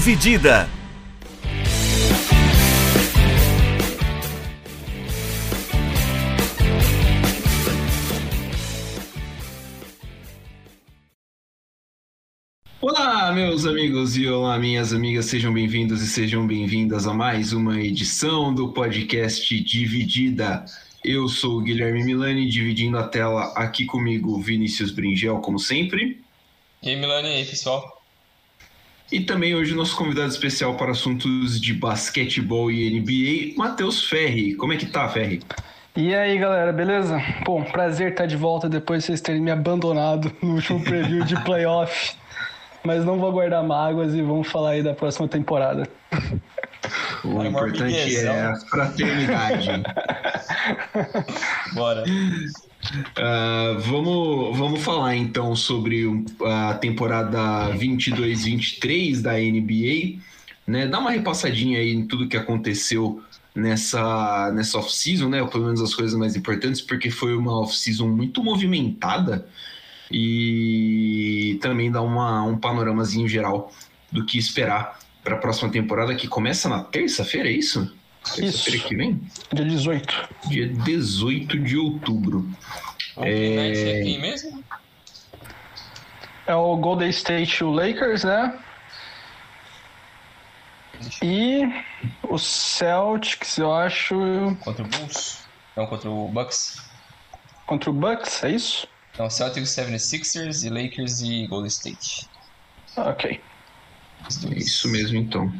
Dividida. Olá, meus amigos e olá, minhas amigas, sejam bem-vindos e sejam bem-vindas a mais uma edição do podcast Dividida. Eu sou o Guilherme Milani, dividindo a tela aqui comigo, Vinícius Bringel, como sempre. E aí, Milani, e aí, pessoal? E também hoje nosso convidado especial para assuntos de basquetebol e NBA, Matheus Ferri. Como é que tá, Ferri? E aí, galera, beleza? Bom, prazer estar de volta depois de vocês terem me abandonado no último preview de playoff mas não vou guardar mágoas e vamos falar aí da próxima temporada. O importante é a fraternidade. Bora. Uh, vamos, vamos falar então sobre a temporada 22-23 da NBA. Né? Dá uma repassadinha aí em tudo que aconteceu nessa, nessa off-season, né? ou pelo menos as coisas mais importantes, porque foi uma off-season muito movimentada e também dar uma, um panoramazinho geral do que esperar para a próxima temporada que começa na terça-feira, é isso? Terça-feira que vem? Dia 18. Dia 18 de outubro. é... é quem mesmo? É o Golden State o Lakers, né? E o Celtics, eu acho. Contra o Bulls? Não, contra o Bucks. Contra o Bucks, é isso? Então, Celtics, 76ers e Lakers e Golden State. Ok. É isso mesmo, então.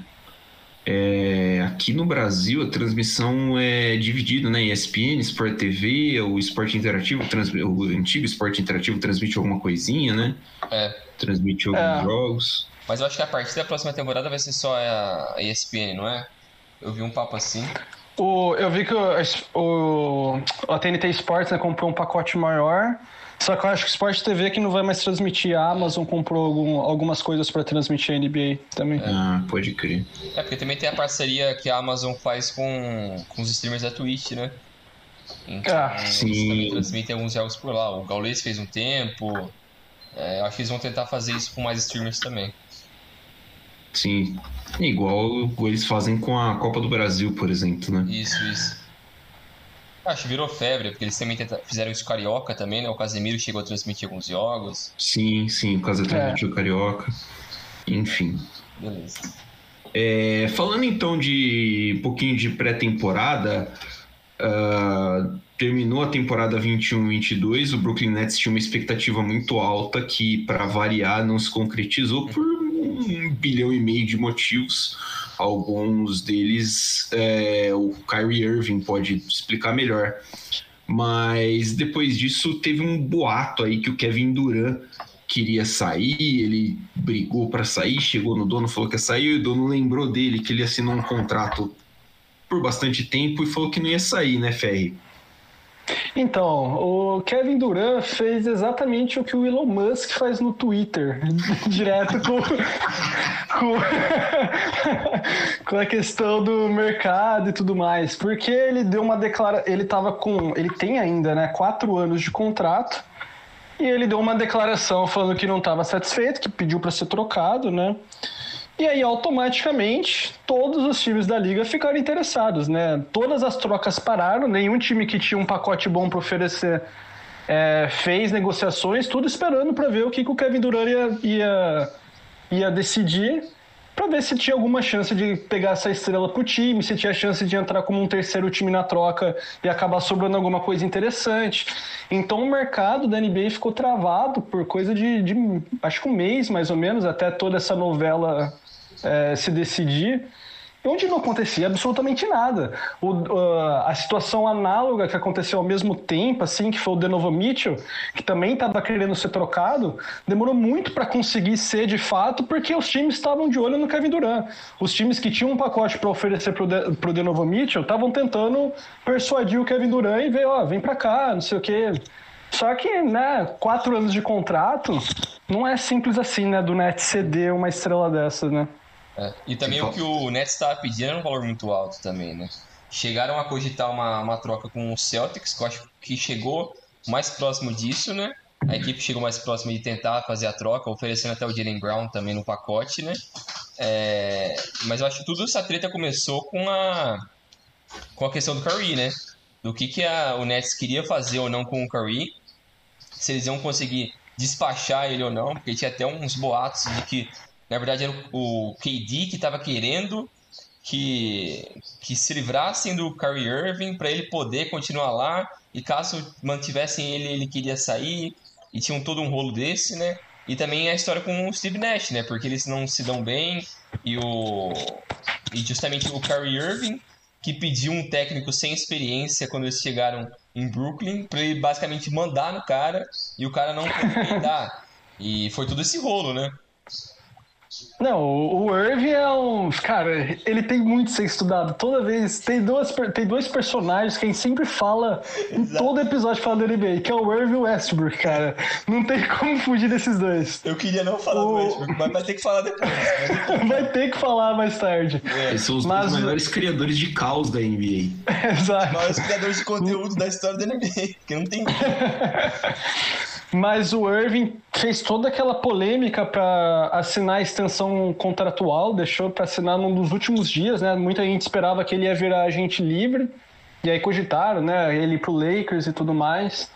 É, aqui no Brasil, a transmissão é dividida, né? ESPN, Sport TV, o Esporte Interativo, trans, o antigo Esporte Interativo transmite alguma coisinha, né? É. Transmite alguns é. jogos. Mas eu acho que a partir da próxima temporada vai ser só a ESPN, não é? Eu vi um papo assim. O, eu vi que o, o, a TNT Sports né, comprou um pacote maior só que eu acho que o Sport TV que não vai mais transmitir. A Amazon comprou algum, algumas coisas para transmitir a NBA também. Ah, pode crer. É, porque também tem a parceria que a Amazon faz com, com os streamers da Twitch, né? Então, ah, sim. eles também transmitem alguns jogos por lá. O Gaules fez um tempo. É, acho que eles vão tentar fazer isso com mais streamers também. Sim. Igual eles fazem com a Copa do Brasil, por exemplo, né? Isso, isso. Acho que virou febre, porque eles também fizeram isso Carioca também, né? O Casemiro chegou a transmitir alguns jogos. Sim, sim, o Casemiro é. transmitiu Carioca. Enfim. Beleza. É, falando então de um pouquinho de pré-temporada, uh, terminou a temporada 21-22, o Brooklyn Nets tinha uma expectativa muito alta que, para variar, não se concretizou por um bilhão e meio de motivos. Alguns deles é, o Kyrie Irving pode explicar melhor. Mas depois disso teve um boato aí que o Kevin Durant queria sair, ele brigou para sair, chegou no dono, falou que ia sair, e o dono lembrou dele que ele assinou um contrato por bastante tempo e falou que não ia sair, né, Ferri? Então, o Kevin Durant fez exatamente o que o Elon Musk faz no Twitter, direto com, com, com, a questão do mercado e tudo mais, porque ele deu uma declaração, ele tava com, ele tem ainda, né, quatro anos de contrato, e ele deu uma declaração falando que não estava satisfeito, que pediu para ser trocado, né? E aí, automaticamente, todos os times da liga ficaram interessados, né? Todas as trocas pararam, nenhum time que tinha um pacote bom para oferecer é, fez negociações, tudo esperando para ver o que, que o Kevin Durant ia, ia, ia decidir, para ver se tinha alguma chance de pegar essa estrela pro time, se tinha chance de entrar como um terceiro time na troca e acabar sobrando alguma coisa interessante. Então o mercado da NBA ficou travado por coisa de, de acho que um mês mais ou menos, até toda essa novela é, se decidir, onde não acontecia absolutamente nada. O, uh, a situação análoga que aconteceu ao mesmo tempo, assim, que foi o Denovo Mitchell, que também estava querendo ser trocado, demorou muito para conseguir ser de fato, porque os times estavam de olho no Kevin Durant. Os times que tinham um pacote para oferecer para o Denovo Mitchell estavam tentando persuadir o Kevin Durant e ver, ó, vem para cá, não sei o quê. Só que, né, quatro anos de contrato, não é simples assim, né, do Net ceder uma estrela dessa, né? É. E também o que o Nets estava pedindo era um valor muito alto também, né? Chegaram a cogitar uma, uma troca com o Celtics, que eu acho que chegou mais próximo disso, né? A equipe chegou mais próximo de tentar fazer a troca, oferecendo até o Jalen Brown também no pacote, né? É, mas eu acho que tudo essa treta começou com a, com a questão do Curry, né? Do que, que a, o Nets queria fazer ou não com o Curry. Se eles iam conseguir despachar ele ou não, porque tinha até uns boatos de que, na verdade, era o, KD que estava querendo que, que se livrassem do Kyrie Irving para ele poder continuar lá e caso mantivessem ele, ele queria sair e tinham todo um rolo desse, né? E também a história com o Steve Nash, né? Porque eles não se dão bem e o e justamente o Kyrie Irving que pediu um técnico sem experiência quando eles chegaram em Brooklyn para ele basicamente mandar no cara e o cara não conseguiu dar. E foi tudo esse rolo, né? Não, o Irving é um. Cara, ele tem muito a ser estudado. Toda vez. Tem, duas, tem dois personagens que a gente sempre fala em todo episódio falando do NBA, que é o Irving e o Westbrook, cara. Não tem como fugir desses dois. Eu queria não falar o... do Westbrook, mas vai ter que falar depois. vai ter que falar mais tarde. É. Eles são os mas... maiores criadores de caos da NBA. Exato. Os maiores criadores de conteúdo da história da NBA, que não tem. Mas o Irving fez toda aquela polêmica para assinar a extensão contratual, deixou para assinar num dos últimos dias, né? Muita gente esperava que ele ia virar agente livre, e aí cogitaram, né? Ele pro Lakers e tudo mais.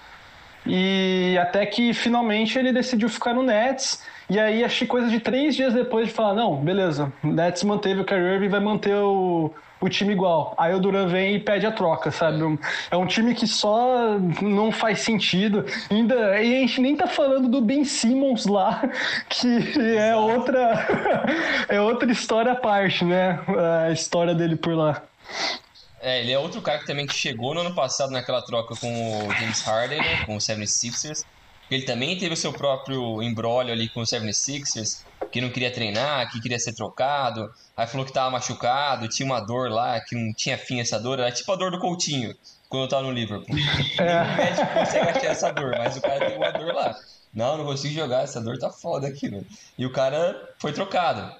E até que finalmente ele decidiu ficar no Nets. E aí, achei coisa de três dias depois de falar: não, beleza, o Nets manteve o Kyrie Irving vai manter o, o time igual. Aí o Duran vem e pede a troca, sabe? É um time que só não faz sentido. Ainda, e a gente nem tá falando do Ben Simmons lá, que é outra, é outra história à parte, né? A história dele por lá. É, ele é outro cara que também chegou no ano passado naquela troca com o James Harden, né, com o 76ers. Ele também teve o seu próprio embrólio ali com o 76ers, que não queria treinar, que queria ser trocado. Aí falou que tava machucado, tinha uma dor lá, que não tinha fim essa dor. Era tipo a dor do Coutinho, quando eu tava no Liverpool. É. o médico consegue achar essa dor, mas o cara tem uma dor lá. Não, não consigo jogar, essa dor tá foda aqui, mano. E o cara foi trocado.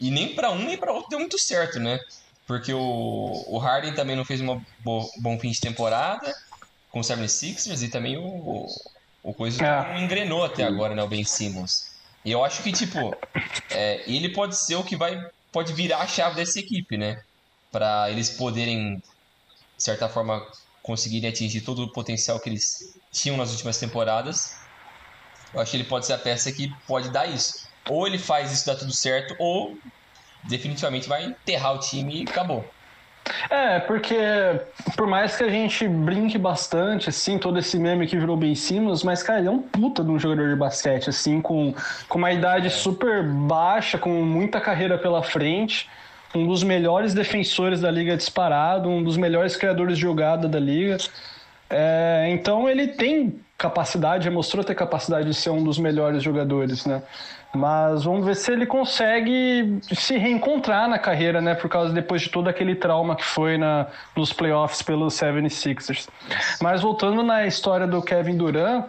E nem para um nem para outro deu muito certo, né? Porque o, o Harden também não fez um bom fim de temporada com o 76ers e também o, o coisa é. não engrenou até agora, né? O Ben Simmons. Eu acho que, tipo, é, ele pode ser o que vai. Pode virar a chave dessa equipe, né? Para eles poderem, de certa forma, conseguirem atingir todo o potencial que eles tinham nas últimas temporadas. Eu acho que ele pode ser a peça que pode dar isso. Ou ele faz isso dar tudo certo, ou definitivamente vai enterrar o time e acabou. É, porque por mais que a gente brinque bastante, assim, todo esse meme que virou bem Simmons, mas, cara, ele é um puta de um jogador de basquete, assim, com, com uma idade super baixa, com muita carreira pela frente, um dos melhores defensores da liga disparado, um dos melhores criadores de jogada da liga. É, então ele tem capacidade, mostrou ter capacidade de ser um dos melhores jogadores, né? Mas vamos ver se ele consegue se reencontrar na carreira, né? Por causa depois de todo aquele trauma que foi na, nos playoffs pelos 76ers. Mas voltando na história do Kevin Durant,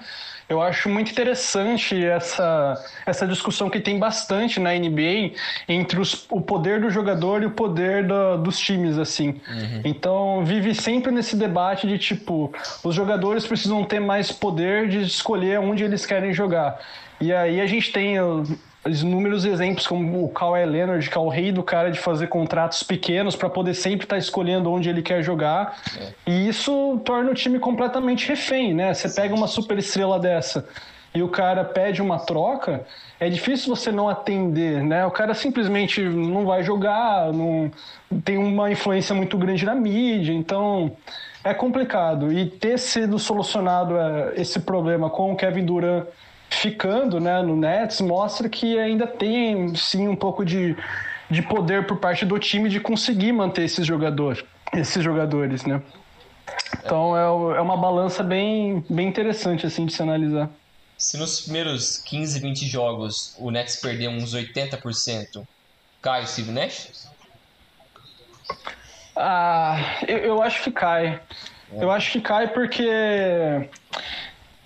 eu acho muito interessante essa, essa discussão que tem bastante na NBA entre os, o poder do jogador e o poder do, dos times, assim. Uhum. Então, vive sempre nesse debate de tipo, os jogadores precisam ter mais poder de escolher onde eles querem jogar. E aí a gente tem inúmeros exemplos como o Kawhi Leonard, que é o rei do cara de fazer contratos pequenos para poder sempre estar tá escolhendo onde ele quer jogar. É. E isso torna o time completamente refém, né? Você pega uma super estrela dessa e o cara pede uma troca, é difícil você não atender, né? O cara simplesmente não vai jogar, não tem uma influência muito grande na mídia, então é complicado. E ter sido solucionado é, esse problema com o Kevin Durant ficando né, no Nets mostra que ainda tem sim um pouco de, de poder por parte do time de conseguir manter esses jogadores, esses jogadores, né? Então é, é uma balança bem, bem interessante assim de se analisar. Se nos primeiros 15, 20 jogos o Nets perder uns 80%, cai o Steve Nash? Ah, eu, eu acho que cai. É. Eu acho que cai porque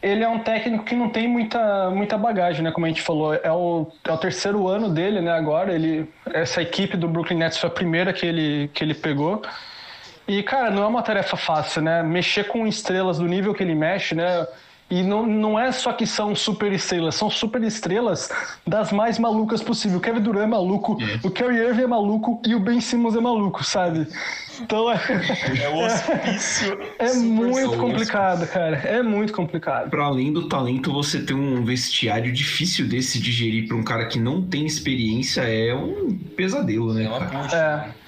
ele é um técnico que não tem muita, muita bagagem, né? Como a gente falou, é o, é o terceiro ano dele, né? Agora, ele, essa equipe do Brooklyn Nets foi a primeira que ele, que ele pegou. E, cara, não é uma tarefa fácil, né? Mexer com estrelas do nível que ele mexe, né? E não, não é só que são super estrelas, são super estrelas das mais malucas possível. O Kevin Durant é maluco, é. o Kyrie Irving é maluco e o Ben Simmons é maluco, sabe? Então é. É o hospício. É muito complicado, cara. É muito complicado. Para além do talento, você ter um vestiário difícil desse de gerir para um cara que não tem experiência é um pesadelo, né? É uma puxa. É.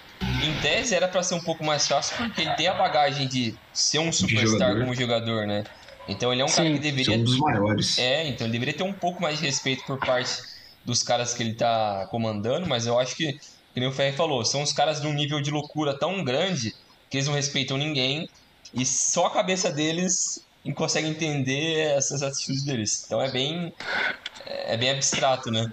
Em tese era para ser um pouco mais fácil porque ele tem a bagagem de ser um superstar jogador. como jogador, né? Então ele é um Sim, cara que deveria. um dos maiores. É, então ele deveria ter um pouco mais de respeito por parte dos caras que ele tá comandando, mas eu acho que, nem o Ferri falou, são os caras de um nível de loucura tão grande que eles não respeitam ninguém e só a cabeça deles consegue entender essas atitudes deles. Então é bem. É bem abstrato, né?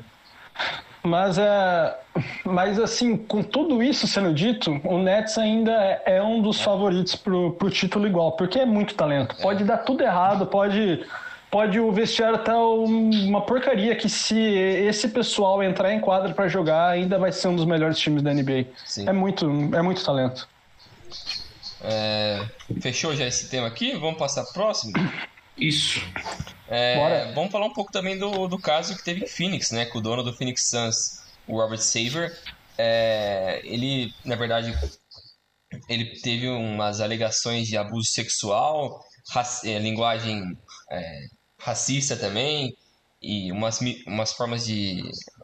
Mas, é, mas assim, com tudo isso sendo dito, o Nets ainda é, é um dos favoritos pro, pro título igual, porque é muito talento. Pode dar tudo errado, pode, pode o vestiário tá uma porcaria que se esse pessoal entrar em quadra para jogar, ainda vai ser um dos melhores times da NBA. Sim. É muito, é muito talento. É, fechou já esse tema aqui? Vamos passar próximo? Isso. É, vamos falar um pouco também do, do caso que teve em Phoenix, né? Com o dono do Phoenix Suns, o Robert Saver. É, ele, na verdade, ele teve umas alegações de abuso sexual, é, linguagem é, racista também, e umas, umas formas de.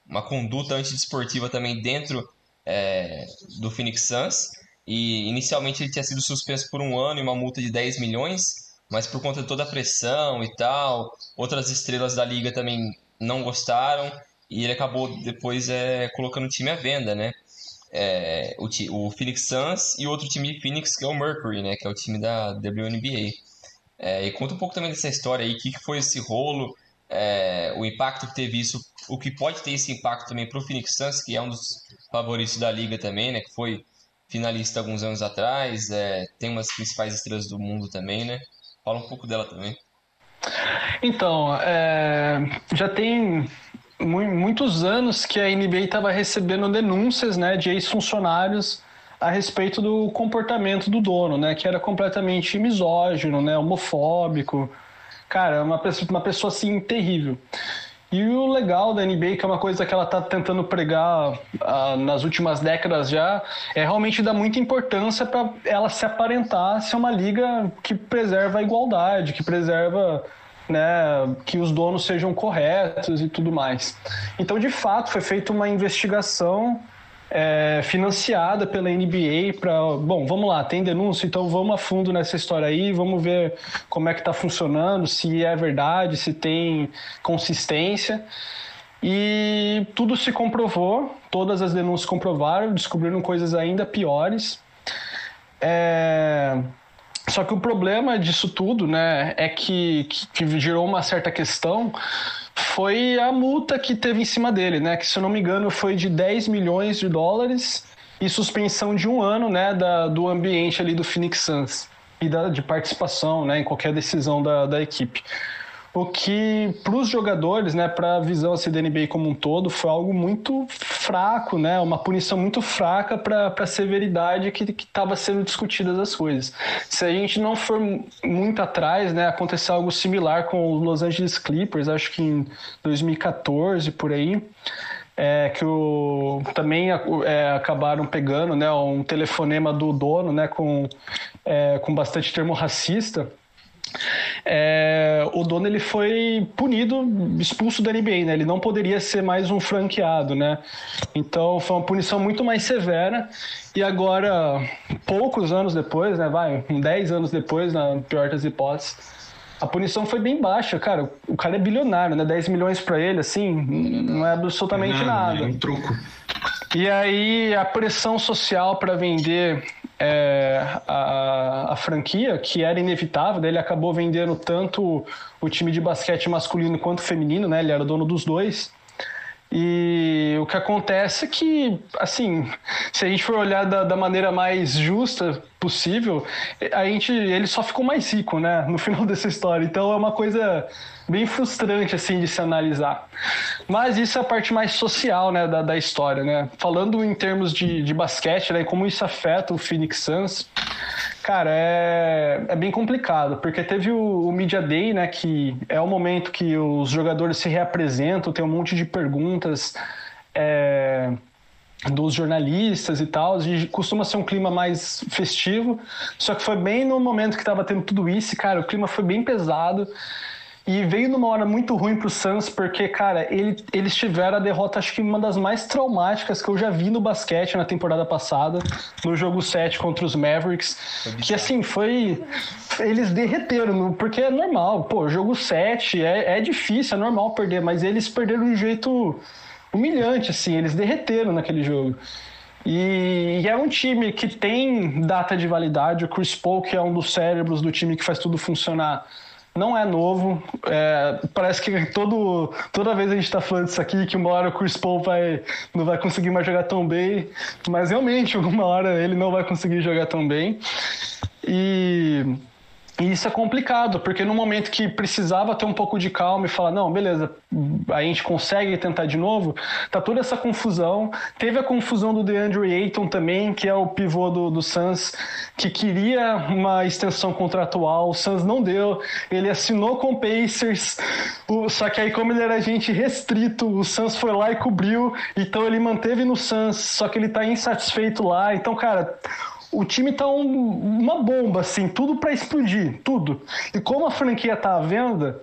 uma conduta antidesportiva também dentro é, do Phoenix Suns. E inicialmente ele tinha sido suspenso por um ano e uma multa de 10 milhões mas por conta de toda a pressão e tal, outras estrelas da liga também não gostaram e ele acabou depois é, colocando o time à venda, né? É, o, o Phoenix Suns e outro time de Phoenix que é o Mercury, né? Que é o time da WNBA. É, e conta um pouco também dessa história aí, o que, que foi esse rolo, é, o impacto que teve isso, o que pode ter esse impacto também para o Phoenix Suns, que é um dos favoritos da liga também, né? Que foi finalista alguns anos atrás, é, tem umas principais estrelas do mundo também, né? Fala um pouco dela também. Então, é, já tem muitos anos que a NBA estava recebendo denúncias né, de ex-funcionários a respeito do comportamento do dono, né, que era completamente misógino, né, homofóbico. Cara, uma pessoa, uma pessoa assim terrível. E o legal da NBA, que é uma coisa que ela está tentando pregar ah, nas últimas décadas já, é realmente dar muita importância para ela se aparentar ser uma liga que preserva a igualdade, que preserva né, que os donos sejam corretos e tudo mais. Então, de fato, foi feita uma investigação é, financiada pela NBA para. Bom, vamos lá, tem denúncia, então vamos a fundo nessa história aí, vamos ver como é que está funcionando, se é verdade, se tem consistência. E tudo se comprovou, todas as denúncias comprovaram, descobriram coisas ainda piores. É... Só que o problema disso tudo, né, é que, que gerou uma certa questão foi a multa que teve em cima dele, né? Que se eu não me engano foi de 10 milhões de dólares e suspensão de um ano, né? Da, do ambiente ali do Phoenix Suns e da, de participação, né? Em qualquer decisão da, da equipe o que para os jogadores, né, para a visão assim, da como um todo, foi algo muito fraco, né, uma punição muito fraca para a severidade que estava sendo discutidas as coisas. Se a gente não for muito atrás, né, aconteceu algo similar com os Los Angeles Clippers, acho que em 2014 por aí. É, que o, também é, acabaram pegando né, um telefonema do dono né, com, é, com bastante termo racista é, o dono ele foi punido, expulso da NBA, né? Ele não poderia ser mais um franqueado, né? Então foi uma punição muito mais severa. E agora, poucos anos depois, né? Vai, 10 anos depois, na pior das hipóteses, a punição foi bem baixa, cara. O cara é bilionário, né? 10 milhões para ele, assim, não é absolutamente não, nada. É um truco. E aí a pressão social para vender é, a, a, franquia, que era inevitável, daí ele acabou vendendo tanto o time de basquete masculino quanto feminino, né? Ele era dono dos dois. E o que acontece é que, assim, se a gente for olhar da, da, maneira mais justa possível, a gente, ele só ficou mais rico, né, no final dessa história. Então é uma coisa bem frustrante, assim, de se analisar. Mas isso é a parte mais social, né, da, da história, né. Falando em termos de, de basquete, né, como isso afeta o Phoenix Suns, Cara, é, é bem complicado, porque teve o, o Media Day, né, que é o momento que os jogadores se reapresentam, tem um monte de perguntas é, dos jornalistas e tal, e costuma ser um clima mais festivo, só que foi bem no momento que estava tendo tudo isso, cara, o clima foi bem pesado, e veio numa hora muito ruim pro Suns, porque, cara, ele, eles tiveram a derrota, acho que uma das mais traumáticas que eu já vi no basquete na temporada passada, no jogo 7 contra os Mavericks. Que assim, foi. Eles derreteram, porque é normal. Pô, jogo 7 é, é difícil, é normal perder, mas eles perderam de um jeito humilhante, assim, eles derreteram naquele jogo. E, e, é um time que tem data de validade. O Chris Paul, que é um dos cérebros do time que faz tudo funcionar, não é novo. É, parece que todo, toda vez a gente está falando isso aqui, que uma hora o Chris Paul vai, não vai conseguir mais jogar tão bem. Mas realmente, uma hora ele não vai conseguir jogar tão bem. E e isso é complicado, porque no momento que precisava ter um pouco de calma e falar, não, beleza, a gente consegue tentar de novo, tá toda essa confusão. Teve a confusão do DeAndre Ayton também, que é o pivô do, do Suns, que queria uma extensão contratual, o Suns não deu, ele assinou com o Pacers, o, só que aí como ele era agente restrito, o Suns foi lá e cobriu, então ele manteve no Suns, só que ele tá insatisfeito lá, então, cara o time tá um, uma bomba, assim, tudo para explodir, tudo. E como a franquia tá à venda,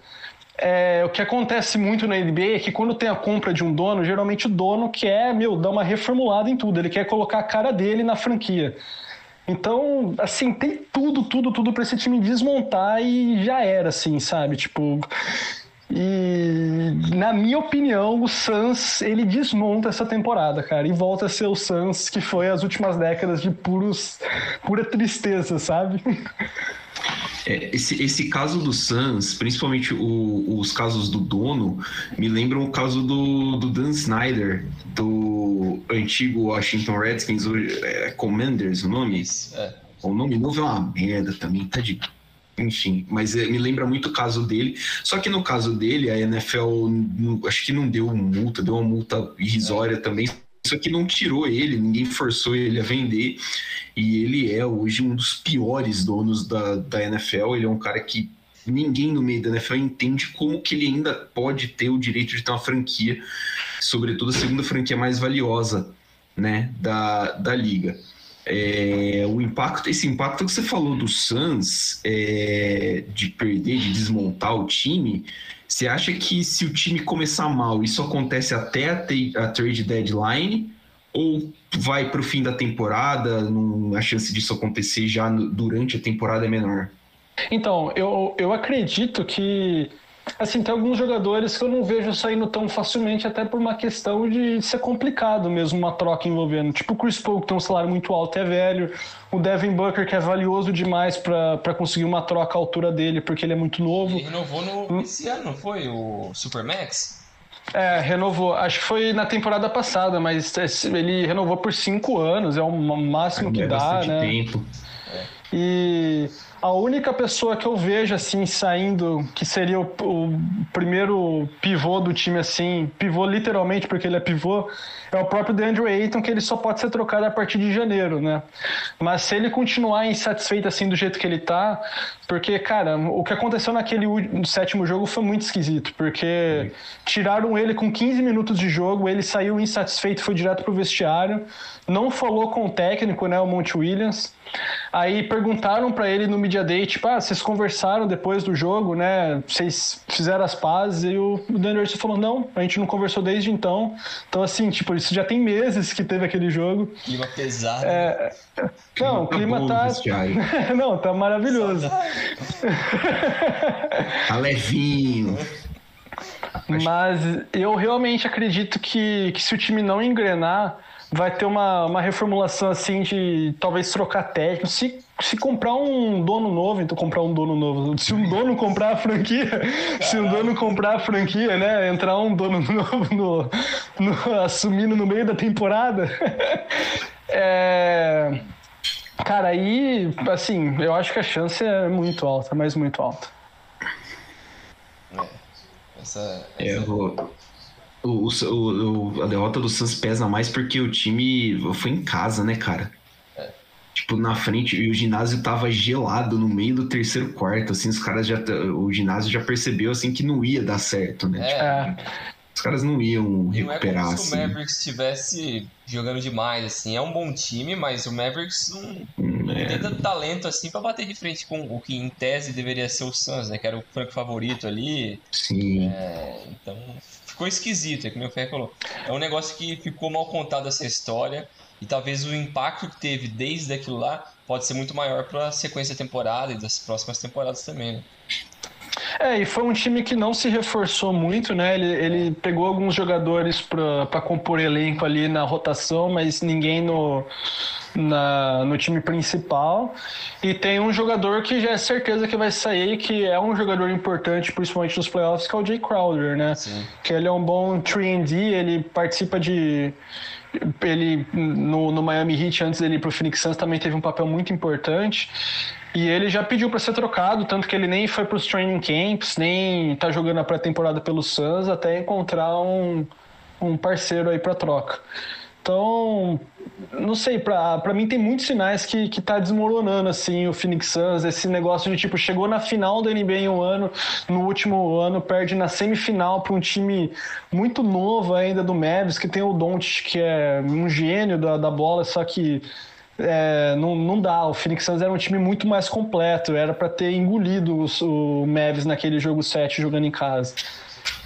é, o que acontece muito na NBA é que quando tem a compra de um dono, geralmente o dono quer, meu, dar uma reformulada em tudo, ele quer colocar a cara dele na franquia. Então, assim, tem tudo, tudo, tudo para esse time desmontar e já era, assim, sabe? Tipo, e na minha opinião, o Suns ele desmonta essa temporada, cara, e volta a ser o Suns que foi as últimas décadas de puros, pura tristeza, sabe? É, esse, esse caso do Suns, principalmente o, os casos do dono, me lembram o caso do, do Dan Snyder, do antigo Washington Redskins, é, Commanders, o nome? É. O nome novo é uma merda também, tá de enfim, mas é, me lembra muito o caso dele. Só que no caso dele, a NFL acho que não deu multa, deu uma multa irrisória também. Só que não tirou ele, ninguém forçou ele a vender. E ele é hoje um dos piores donos da, da NFL. Ele é um cara que ninguém no meio da NFL entende como que ele ainda pode ter o direito de ter uma franquia, sobretudo a segunda franquia mais valiosa né, da, da liga. É, o impacto, esse impacto que você falou do Suns é, de perder, de desmontar o time, você acha que se o time começar mal, isso acontece até a, a trade deadline ou vai para o fim da temporada? A chance disso acontecer já no, durante a temporada é menor? Então, eu, eu acredito que Assim, tem alguns jogadores que eu não vejo saindo tão facilmente, até por uma questão de ser complicado mesmo uma troca envolvendo. Tipo o Chris Paul, que tem um salário muito alto, é velho. O Devin Booker, que é valioso demais para conseguir uma troca à altura dele, porque ele é muito novo. Ele renovou no, esse ano, não foi? O Supermax? É, renovou. Acho que foi na temporada passada, mas ele renovou por cinco anos, é o máximo que dá, né? Tempo. E a única pessoa que eu vejo assim saindo, que seria o, o, primeiro pivô do time assim, pivô literalmente porque ele é pivô, é o próprio DeAndre Ayton, que ele só pode ser trocado a partir de janeiro, né? Mas se ele continuar insatisfeito assim do jeito que ele tá, porque cara, o que aconteceu naquele sétimo jogo foi muito esquisito, porque tiraram ele com 15 minutos de jogo, ele saiu insatisfeito, foi direto pro vestiário, não falou com o técnico, né, o Monte Williams. Aí perguntaram para ele no Media Day, tipo, ah, vocês conversaram depois do jogo, né? Vocês fizeram as pazes? E o Daniel falou, não, a gente não conversou desde então. Então, assim, tipo, isso já tem meses que teve aquele jogo. Clima pesado. É... Não, o clima tá. não, tá maravilhoso. tá levinho. Mas eu realmente acredito que, que se o time não engrenar vai ter uma, uma reformulação assim de talvez trocar técnico. Se, se comprar um dono novo, então comprar um dono novo. Se um dono comprar a franquia, se um dono comprar a franquia, né? Entrar um dono novo no, no assumindo no meio da temporada. é, cara, aí, assim, eu acho que a chance é muito alta, mas muito alta. É, essa, essa... É, eu vou o, o, a derrota do Suns pesa mais porque o time foi em casa, né, cara? É. tipo, na frente, e o ginásio tava gelado no meio do terceiro quarto, assim, os caras já, o ginásio já percebeu, assim, que não ia dar certo, né? É. Tipo, os caras não iam recuperar, não é como assim. se o Mavericks estivesse jogando demais, assim. É um bom time, mas o Mavericks não, não é. tem tanto talento, assim, pra bater de frente com o que, em tese, deveria ser o Suns, né? Que era o franco favorito ali. Sim. É, então, ficou esquisito, é que meu Ferro falou. É um negócio que ficou mal contado essa história. E talvez o impacto que teve desde aquilo lá pode ser muito maior para a sequência da temporada e das próximas temporadas também, né? É, e foi um time que não se reforçou muito, né? Ele, ele pegou alguns jogadores para compor elenco ali na rotação, mas ninguém no, na, no time principal. E tem um jogador que já é certeza que vai sair, que é um jogador importante, principalmente nos playoffs, que é o Jay Crowder, né? Sim. Que ele é um bom 3D, ele participa de. Ele no, no Miami Heat, antes dele ir pro Phoenix Suns, também teve um papel muito importante. E ele já pediu para ser trocado, tanto que ele nem foi para os training camps, nem tá jogando a pré-temporada pelo Suns, até encontrar um, um parceiro aí para troca. Então, não sei, pra mim tem muitos sinais que, que tá desmoronando, assim, o Phoenix Suns, esse negócio de, tipo, chegou na final da NBA em um ano, no último ano perde na semifinal para um time muito novo ainda do Mavis, que tem o Doncic, que é um gênio da, da bola, só que é, não, não dá, o Phoenix Suns era um time muito mais completo, era para ter engolido o Mavis naquele jogo 7 jogando em casa.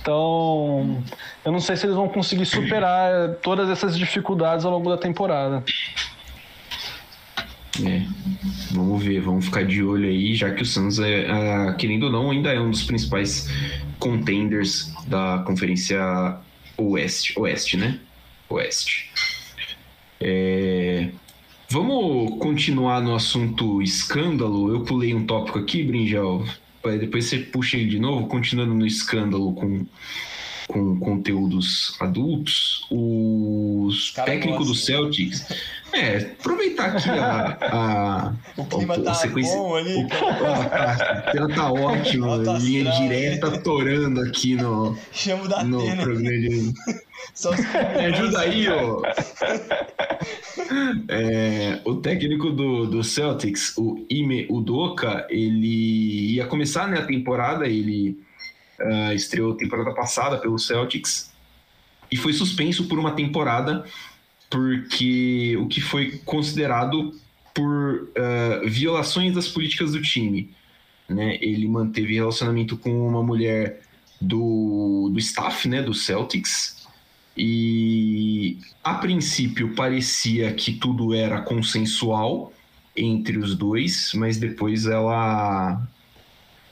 Então, eu não sei se eles vão conseguir superar todas essas dificuldades ao longo da temporada. É, vamos ver, vamos ficar de olho aí, já que o Suns, é, ah, querendo ou não, ainda é um dos principais contenders da Conferência Oeste, Oeste né? Oeste. É, vamos continuar no assunto escândalo. Eu pulei um tópico aqui, Brinjal. Depois você puxa ele de novo, continuando no escândalo com, com conteúdos adultos. O técnico do. Celtics. É, aproveitar aqui a. a O clima a tá sequência- bom ali, o- a- ela tá ótima, Alto linha astral, direta torando aqui no, Chamo da no Atena. programa de. Só os Me ajuda aí, ó. É, o técnico do, do Celtics, o Ime Udoka, ele ia começar né, a temporada, ele ah, estreou a temporada passada pelo Celtics e foi suspenso por uma temporada porque o que foi considerado por ah, violações das políticas do time. Né? Ele manteve relacionamento com uma mulher do, do staff né, do Celtics e a princípio parecia que tudo era consensual entre os dois, mas depois ela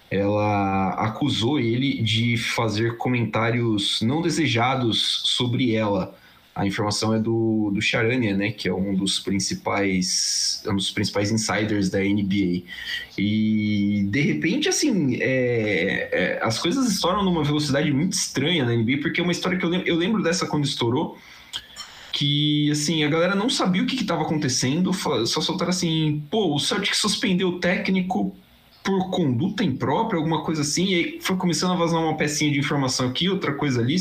ela acusou ele de fazer comentários não desejados sobre ela. A informação é do, do Charania, né, que é um dos principais um dos principais insiders da NBA. E de repente, assim, é, é, as coisas estouram numa velocidade muito estranha na NBA, porque é uma história que eu lembro, eu lembro dessa quando estourou, que assim, a galera não sabia o que estava acontecendo, só soltaram assim, pô, o Celtic suspendeu o técnico por conduta imprópria, alguma coisa assim, e aí foi começando a vazar uma pecinha de informação aqui, outra coisa ali,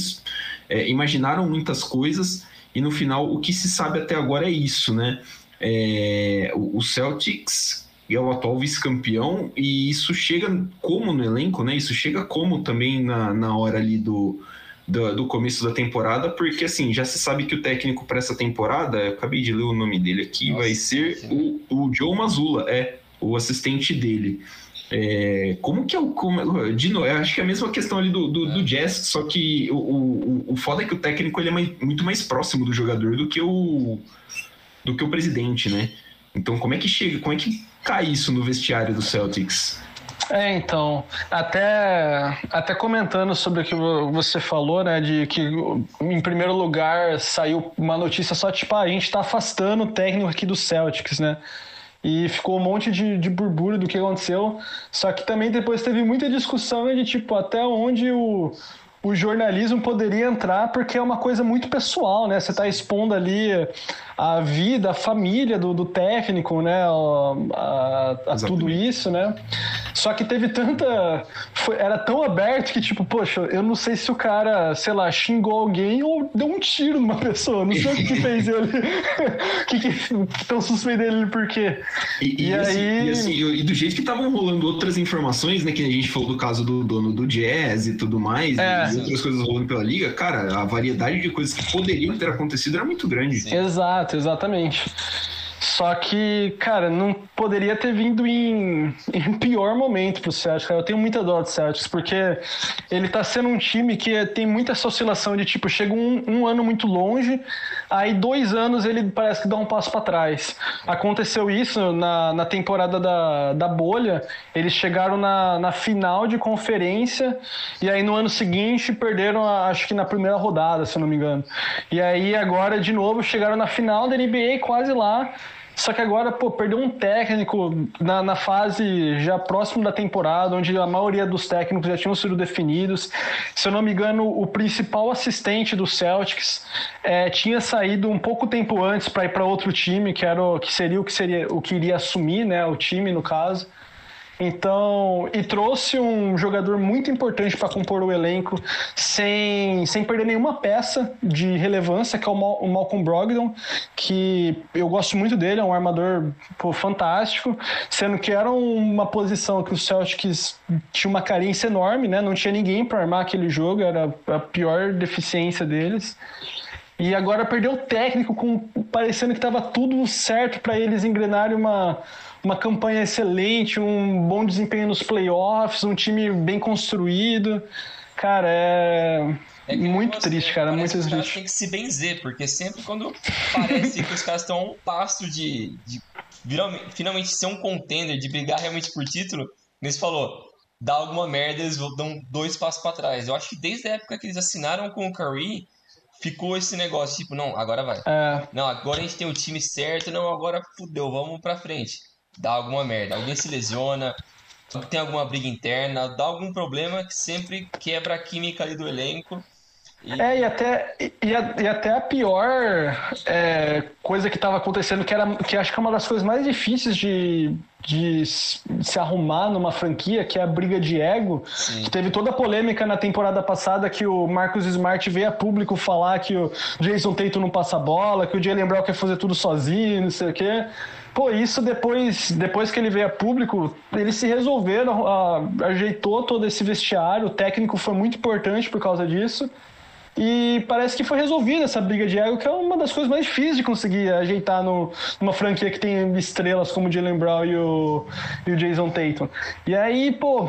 é, imaginaram muitas coisas, e no final o que se sabe até agora é isso, né? É, o Celtics é o atual vice-campeão, e isso chega como no elenco, né? Isso chega como também na, na hora ali do, do, do começo da temporada, porque assim, já se sabe que o técnico para essa temporada, eu acabei de ler o nome dele aqui, Nossa, vai ser sim. o, o Joe Mazzulla, é o assistente dele. É, como que é o. Como, de novo, eu acho que é a mesma questão ali do, do, do Jazz, só que o, o, o foda é que o técnico ele é mais- muito mais próximo do jogador do que o do que o presidente, né? Então, como é que chega, como é que cai isso no vestiário do Celtics? É, então, até, até comentando sobre o que vo- você falou, né, de que em primeiro lugar saiu uma notícia só tipo, ah, a gente tá afastando o técnico aqui do Celtics, né? E ficou um monte de, de burburo do que aconteceu. Só que também depois teve muita discussão de tipo, até onde o, o jornalismo poderia entrar, porque é uma coisa muito pessoal, né? Você está expondo ali a vida, a família do, do técnico, né? A, a- a tudo isso, né? Só que teve tanta. Foi, era tão aberto que, tipo, poxa, eu não sei se o cara, sei lá, xingou alguém ou deu um tiro numa pessoa. Não sei o que, fez ele. Que estão suspendendo ele por quê? E, e, e assim, aí. E, assim, e, do jeito que estavam rolando outras informações, né? Que a gente falou do caso do dono do jazz e tudo mais, é. e outras coisas rolando pela liga, cara, a variedade de coisas que poderiam ter acontecido era muito grande. Sim. Exato, exatamente. Só que, cara, não poderia ter vindo em, em pior momento pro Celtics. Eu tenho muita dó do Celtics, porque ele tá sendo um time que tem muita oscilação de tipo, chega um, um ano muito longe, aí dois anos ele parece que dá um passo para trás. Aconteceu isso na, na temporada da, da bolha, eles chegaram na, na final de conferência, e aí no ano seguinte perderam, acho que na primeira rodada, se eu não me engano. E aí agora, de novo, chegaram na final da NBA, quase lá. Só que agora, pô, perdeu um técnico na, na, fase já próximo da temporada, onde a maioria dos técnicos já tinham sido definidos. Se eu não me engano, o principal assistente do Celtics é, tinha saído um pouco tempo antes para ir para outro time, que era o, que seria o que seria o que iria assumir, né, o time no caso. Então, e trouxe um jogador muito importante para compor o elenco sem, sem perder nenhuma peça de relevância, que é o, Mal, o Malcolm Brogdon, que eu gosto muito dele, é um armador pô, fantástico, sendo que era uma posição que o Celtics tinha uma carência enorme, né? Não tinha ninguém para armar aquele jogo, era a pior deficiência deles. E agora perdeu o técnico, com, parecendo que estava tudo certo para eles engrenarem uma uma campanha excelente, um bom desempenho nos playoffs, um time bem construído. Cara, é. É muito triste, cara. Muito que os triste. tem que se benzer, porque sempre quando parece que os caras estão a um passo de, de finalmente ser um contender, de brigar realmente por título, eles falou, dá alguma merda, eles dão dois passos para trás. Eu acho que desde a época que eles assinaram com o Curry, ficou esse negócio, tipo, não, agora vai. É. Não, agora a gente tem o time certo, não, agora fudeu, vamos pra frente dá alguma merda, alguém se lesiona, tem alguma briga interna, dá algum problema que sempre quebra a química ali do elenco. E... É, e até, e, e até a pior é, coisa que estava acontecendo, que, era, que acho que é uma das coisas mais difíceis de, de se arrumar numa franquia, que é a briga de ego. Que teve toda a polêmica na temporada passada que o Marcos Smart veio a público falar que o Jason Tatum não passa bola, que o Jalen Brown quer fazer tudo sozinho, não sei o quê. Pô, isso depois, depois que ele veio a público, eles se resolveram, a, ajeitou todo esse vestiário, o técnico foi muito importante por causa disso. E parece que foi resolvida essa briga de ego, que é uma das coisas mais difíceis de conseguir ajeitar no, numa franquia que tem estrelas como o Jalen Brown e o, e o Jason Tatum. E aí, pô,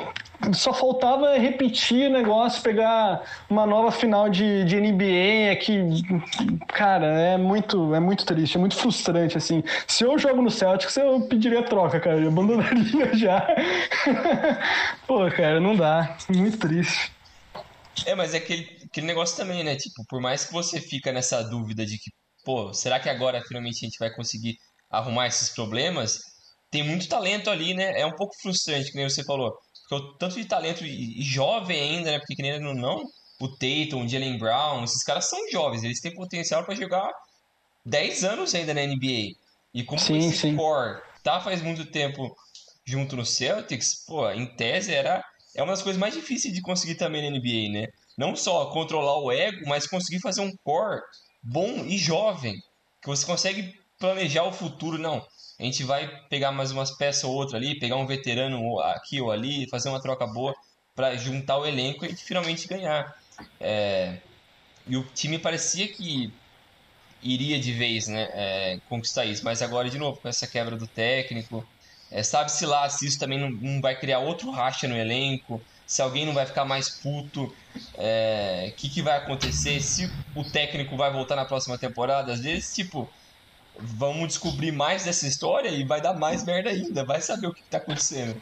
só faltava repetir o negócio, pegar uma nova final de, de NBA, é que, cara, é muito, é muito triste, é muito frustrante, assim. Se eu jogo no Celtics, eu pediria troca, cara, eu abandonaria já. Pô, cara, não dá, muito triste. É, mas é aquele, aquele negócio também, né? Tipo, por mais que você fica nessa dúvida de que, pô, será que agora finalmente a gente vai conseguir arrumar esses problemas? Tem muito talento ali, né? É um pouco frustrante, que nem você falou. Porque o tanto de talento e, jovem ainda, né? Porque que nem não, o Tatum, o Jalen Brown, esses caras são jovens, eles têm potencial para jogar 10 anos ainda na NBA. E como sim, esse sim. core tá faz muito tempo junto no Celtics, pô, em tese era é uma das coisas mais difíceis de conseguir também na NBA, né? Não só controlar o ego, mas conseguir fazer um core bom e jovem, que você consegue planejar o futuro, não. A gente vai pegar mais umas peças ou outra ali, pegar um veterano aqui ou ali, fazer uma troca boa para juntar o elenco e finalmente ganhar. É... E o time parecia que iria de vez né, é, conquistar isso, mas agora de novo com essa quebra do técnico, é, sabe-se lá se isso também não, não vai criar outro racha no elenco, se alguém não vai ficar mais puto, o é, que, que vai acontecer, se o técnico vai voltar na próxima temporada. Às vezes, tipo, vamos descobrir mais dessa história e vai dar mais merda ainda, vai saber o que, que tá acontecendo.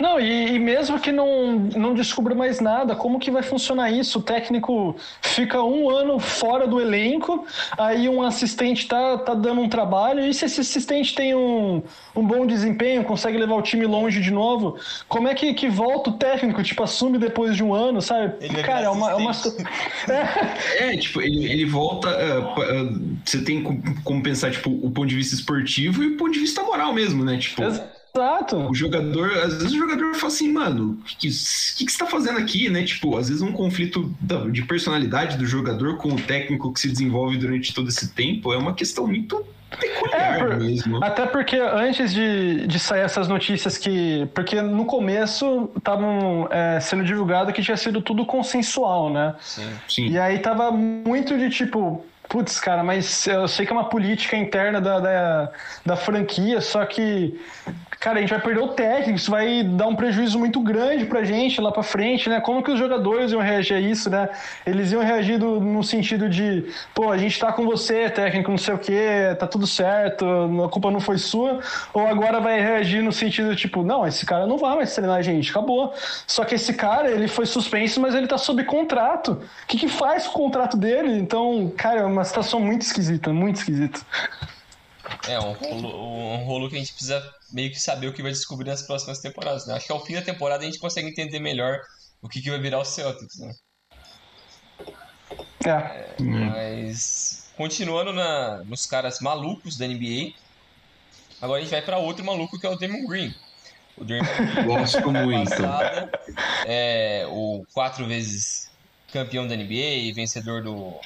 Não, e, e, mesmo que não, não descubra mais nada, como que vai funcionar isso? O técnico fica um ano fora do elenco, aí um assistente tá, tá dando um trabalho, e se esse assistente tem um, um bom desempenho, consegue levar o time longe de novo, como é que, que volta o técnico? Tipo, assume depois de um ano, sabe? Ele Cara, é uma. É, uma... é, tipo, ele, ele volta. Uh, uh, você tem como pensar, tipo, o ponto de vista esportivo e o ponto de vista moral mesmo, né? Tipo. Exato Exato. O jogador, às vezes o jogador fala assim, mano, o que, que, que, você tá fazendo aqui, né? Tipo, às vezes um conflito de personalidade do jogador com o técnico que se desenvolve durante todo esse tempo é uma questão muito peculiar é, por, mesmo. Até porque antes de, de sair essas notícias que. Porque no começo estavam é, sendo divulgado que tinha sido tudo consensual, né? Sim. Sim. E aí tava muito de tipo, Putz, cara, mas eu sei que é uma política interna da, da, da, franquia, só que cara, a gente vai perder o técnico, isso vai dar um prejuízo muito grande pra gente lá pra frente, né? Como que os jogadores iam reagir a isso, né? Eles iam reagir do, no sentido de, pô, a gente tá com você, técnico, não sei o quê, tá tudo certo, a culpa não foi sua, ou agora vai reagir no sentido tipo, não, esse cara não vai mais treinar a gente, acabou. Só que esse cara, ele foi suspenso, mas ele tá sob contrato. O que que faz com o contrato dele? Então, cara, é uma situação muito esquisita, muito esquisita. É, um rolo, um rolo que a gente precisa meio que saber o que vai descobrir nas próximas temporadas. Né? Acho que ao fim da temporada a gente consegue entender melhor o que, que vai virar o Celtics. Né? É. é mas continuando na, nos caras malucos da NBA, agora a gente vai para outro maluco que é o Damon Green. O Damon Green Gosto muito. Passada, é o quatro vezes campeão da NBA e vencedor do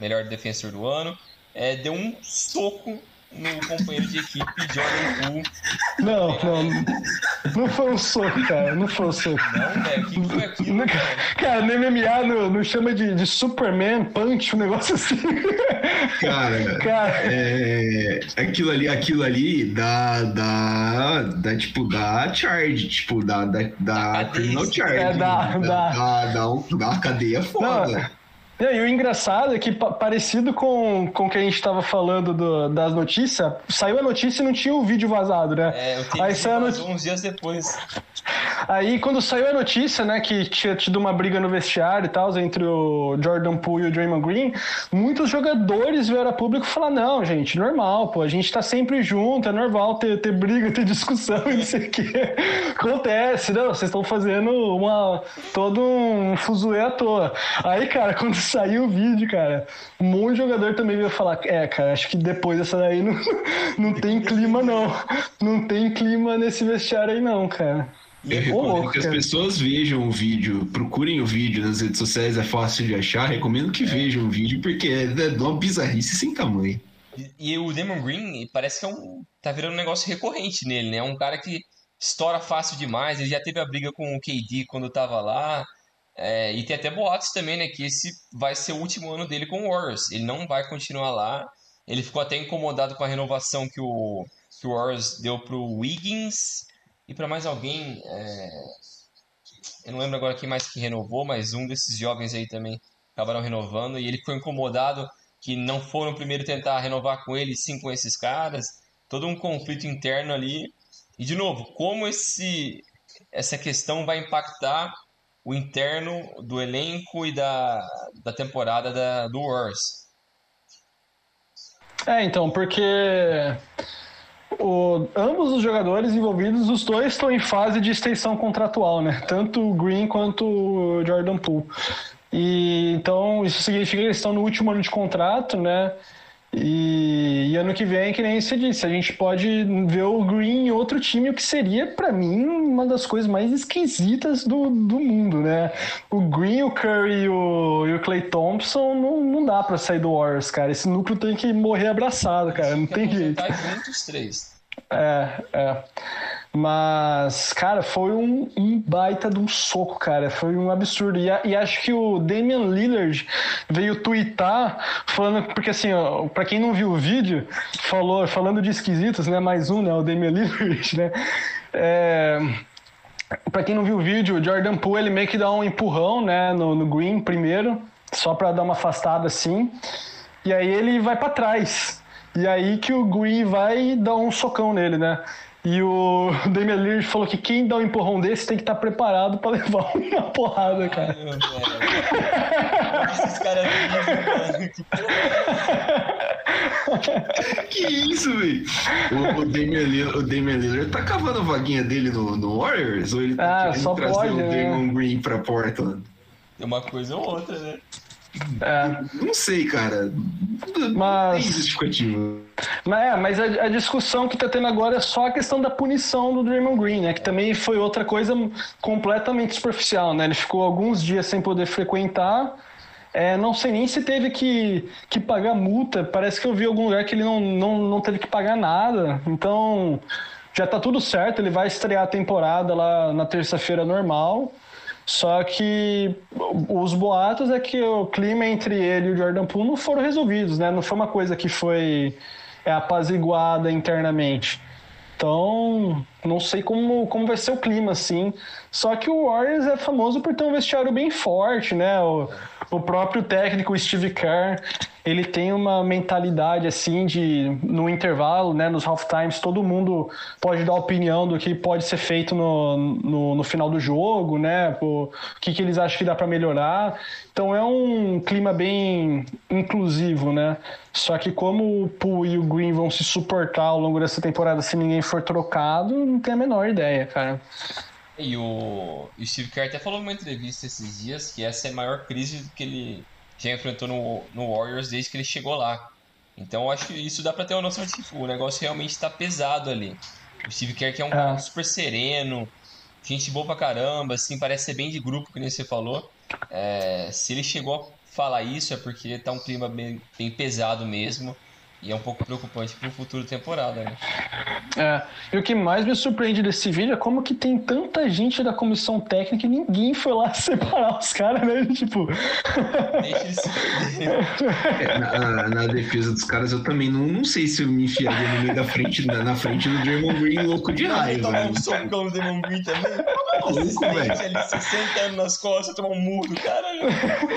melhor defensor do ano. É, deu um soco no companheiro de equipe Jordan Poole. Não, não. Não foi um soco, cara. Não foi um soco. Não, velho. O que foi aquilo? Cara, cara no MMA não, não chama de, de Superman Punch, um negócio assim. Cara, cara. É, aquilo ali, aquilo ali dá, dá, dá tipo, dá charge, tipo, dá, dá, dá criminal charge. É, dá, dá, dá, dá, dá, um, dá uma cadeia foda. Não, e o engraçado é que, parecido com, com o que a gente estava falando do, das notícias, saiu a notícia e não tinha o vídeo vazado, né? É, eu tenho Aí saiu not... uns dias depois. Aí, quando saiu a notícia, né, que tinha tido uma briga no vestiário e tal, entre o Jordan Poole e o Draymond Green, muitos jogadores vieram a público falar: não, gente, normal, pô, a gente tá sempre junto, é normal ter, ter briga, ter discussão, não sei o que. Acontece, não, vocês estão fazendo uma, todo um fuzuê à toa. Aí, cara, quando saiu o vídeo, cara, um monte de jogador também veio falar: é, cara, acho que depois dessa daí não, não tem clima, não. Não tem clima nesse vestiário aí, não, cara. Eu recomendo que as pessoas vejam o vídeo, procurem o vídeo nas redes sociais, é fácil de achar. Recomendo que é. vejam o vídeo, porque é de uma bizarrice sem tamanho. E, e o Demon Green parece que é um, tá virando um negócio recorrente nele, né? É um cara que estoura fácil demais. Ele já teve a briga com o KD quando tava lá. É, e tem até boatos também, né? Que esse vai ser o último ano dele com o Warriors. Ele não vai continuar lá. Ele ficou até incomodado com a renovação que o, que o Warriors deu pro Wiggins e para mais alguém, é... eu não lembro agora quem mais que renovou, mas um desses jovens aí também acabaram renovando e ele ficou incomodado que não foram primeiro tentar renovar com ele, sim com esses caras. Todo um conflito interno ali. E de novo, como esse essa questão vai impactar o interno do elenco e da, da temporada da, do Wars? É, então, porque o, ambos os jogadores envolvidos, os dois estão em fase de extensão contratual, né? Tanto o Green quanto o Jordan Poole. E então isso significa que eles estão no último ano de contrato, né? E, e, ano que vem, que nem você disse, a gente pode ver o Green em outro time, o que seria, para mim, uma das coisas mais esquisitas do, do mundo, né? O Green, o Curry e o, e o Clay Thompson não, não dá para sair do Warriors, cara. Esse núcleo tem que morrer abraçado, cara. Não tem jeito. juntos três. É, é. Mas, cara, foi um, um, baita de um soco, cara. Foi um absurdo. E, e, acho que o Damian Lillard veio twittar falando, porque assim, ó, pra quem não viu o vídeo, falou, falando de esquisitos, né? Mais um, né? O Damian Lillard, né? É, pra quem não viu o vídeo, o Jordan Poole ele meio que dá um empurrão, né? No, no Green primeiro, só pra dar uma afastada assim. E aí ele vai para trás. E aí que o Green vai dar um socão nele, né? E o Damian Lillard falou que quem dá um empurrão desse tem que estar tá preparado para levar uma porrada, cara. Ai, meu Esses caras Que isso, velho? O, o, Damian Lillard, o Damian Lillard tá cavando a vaguinha dele no, no Warriors? Ou ele tá ah, querendo trazer pode, o Damon né? Green pra Portland? Tem uma coisa ou outra, né? É. Não sei, cara. Mas. Tem justificativa. Mas, é, mas a, a, discussão que tá tendo agora é só a questão da punição do Draymond Green, né? Que também foi outra coisa completamente superficial, né? Ele ficou alguns dias sem poder frequentar. É, não sei nem se teve que, que pagar multa. Parece que eu vi algum lugar que ele não, não, não teve que pagar nada. Então, já tá tudo certo. Ele vai estrear a temporada lá na terça-feira normal. Só que os boatos é que o clima entre ele e o Jordan Poole não foram resolvidos, né? Não foi uma coisa que foi é, apaziguada internamente. Então, não sei como, como vai ser o clima, assim. Só que o Warriors é famoso por ter um vestiário bem forte, né? O, o próprio técnico Steve Kerr, ele tem uma mentalidade assim de no intervalo, né, nos half times, todo mundo pode dar opinião do que pode ser feito no, no, no final do jogo, né, o, que, que eles acham que dá para melhorar. Então é um clima bem inclusivo, né? Só que como o Poole e o Green vão se suportar ao longo dessa temporada se ninguém for trocado, não tem a menor ideia, cara. E o, o Steve Kerr até falou numa entrevista esses dias que essa é a maior crise que ele já enfrentou no, no Warriors desde que ele chegou lá. Então eu acho que isso dá pra ter uma noção de que o negócio realmente tá pesado ali. O Steve Kerr que é um cara é. super sereno, gente boa pra caramba, assim, parece ser bem de grupo, que nem você falou. É, se ele chegou a falar isso é porque tá um clima bem, bem pesado mesmo. E é um pouco preocupante para o futuro temporada, né? É. E o que mais me surpreende desse vídeo é como que tem tanta gente da comissão técnica e ninguém foi lá separar os caras, né? Tipo. É, na, na, defesa dos caras, eu também não, não sei se eu me enfiaria no meio da frente, na, na frente do Draymond Green louco de raiva. Tomar um socão do Draymond Green também? Louco, velho. ali 60 anos nas costas, tomar um murro do cara.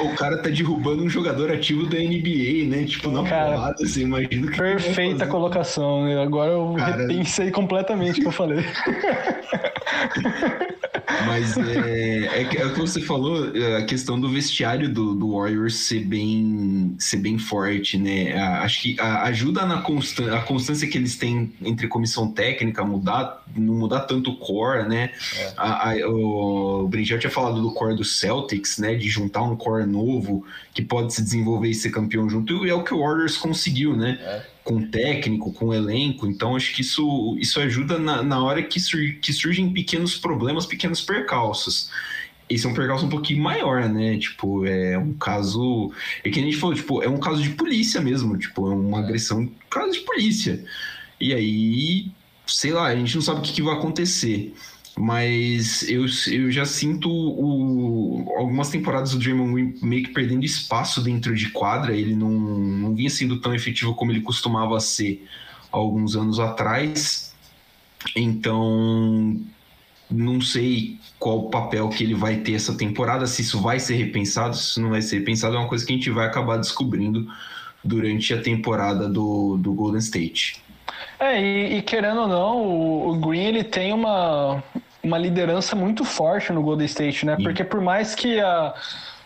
O cara tá derrubando um jogador ativo da NBA, né? Tipo, na cara, porrada, assim, imagina que Perfeita colocação. Né? Agora eu Cara... repensei completamente o que eu falei. Mas é, é, é, o que você falou, a questão do vestiário do, do Warriors ser bem, ser bem forte, né? Acho que ajuda na constan a constância que eles têm entre comissão técnica, mudar, não mudar tanto o core, né? É. A, a, o Brinjel tinha falado do core do Celtics, né? De juntar um core novo que pode se desenvolver e ser campeão junto, e é o que o Warriors conseguiu, né? É com técnico, com elenco. Então, acho que isso, isso ajuda na, na hora que, sur, que surgem pequenos problemas, pequenos percalços. Esse é um percalço um pouquinho maior, né? Tipo, é um caso. É que a gente falou, tipo, é um caso de polícia mesmo. Tipo, é uma agressão, caso de polícia. E aí, sei lá, a gente não sabe o que, que vai acontecer. Mas eu, eu já sinto o, algumas temporadas do Draymond meio que perdendo espaço dentro de quadra. Ele não, não vinha sendo tão efetivo como ele costumava ser alguns anos atrás. Então, não sei qual o papel que ele vai ter essa temporada, se isso vai ser repensado, se isso não vai ser repensado, é uma coisa que a gente vai acabar descobrindo durante a temporada do, do Golden State. É, e, e, querendo ou não, o, o, Green ele tem uma, uma liderança muito forte no Golden State, né? Sim. Porque por mais que a,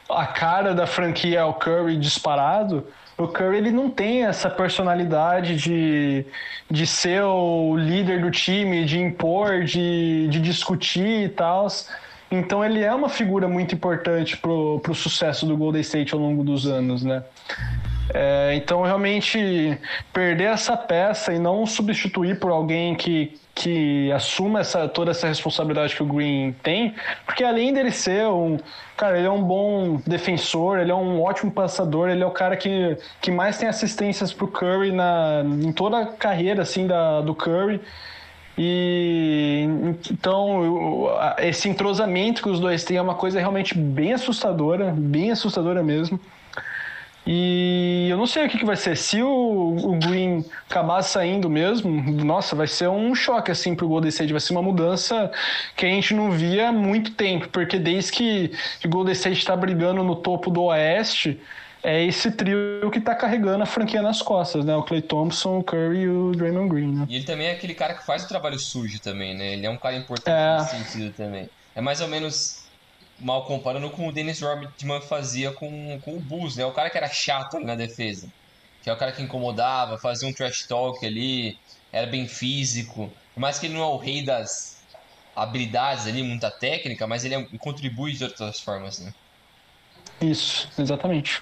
a cara da franquia é o Curry disparado, o Curry ele não tem essa personalidade de, de ser o líder do time, de impor, de, de discutir e tal. Então ele é uma figura muito importante pro, pro sucesso do Golden State ao longo dos anos, né? É, então, realmente, perder essa peça e não substituir por alguém que, que assuma essa, toda essa responsabilidade que o Green tem, porque além dele ser um. Cara, ele é um bom defensor, ele é um ótimo passador, ele é o cara que, que mais tem assistências pro Curry na, em toda a carreira assim, da, do Curry. E então esse entrosamento que os dois têm é uma coisa realmente bem assustadora, bem assustadora mesmo. E eu não sei o que, que vai ser. Se o, o, Green acabar saindo mesmo, nossa, vai ser um choque assim pro Golden State. Vai ser uma mudança que a gente não via há muito tempo. Porque desde que o Golden State está brigando no topo do Oeste, é esse trio que tá carregando a franquia nas costas, né? O Clay Thompson, o Curry e o Draymond Green, né? E ele também é aquele cara que faz o trabalho sujo também, né? Ele é um cara importante é... nesse sentido também. É mais ou menos mal comparando com o Dennis Rodman fazia com, com o Bulls, né? O cara que era chato ali na defesa. Que é o cara que incomodava, fazia um trash talk ali, era bem físico. Por mais que ele não é o rei das habilidades ali, muita técnica, mas ele é, contribui de outras formas, né? Isso, exatamente.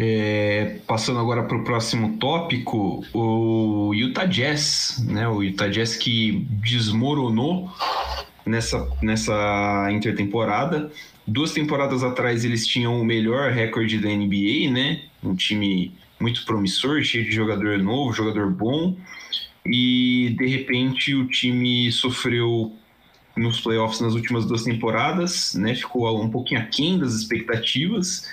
É, passando agora para o próximo tópico, o Utah Jazz, né? O Utah Jazz que desmoronou nessa, nessa intertemporada. Duas temporadas atrás eles tinham o melhor recorde da NBA, né? Um time muito promissor, cheio de jogador novo, jogador bom. E de repente o time sofreu nos playoffs nas últimas duas temporadas, né? Ficou um pouquinho aquém das expectativas.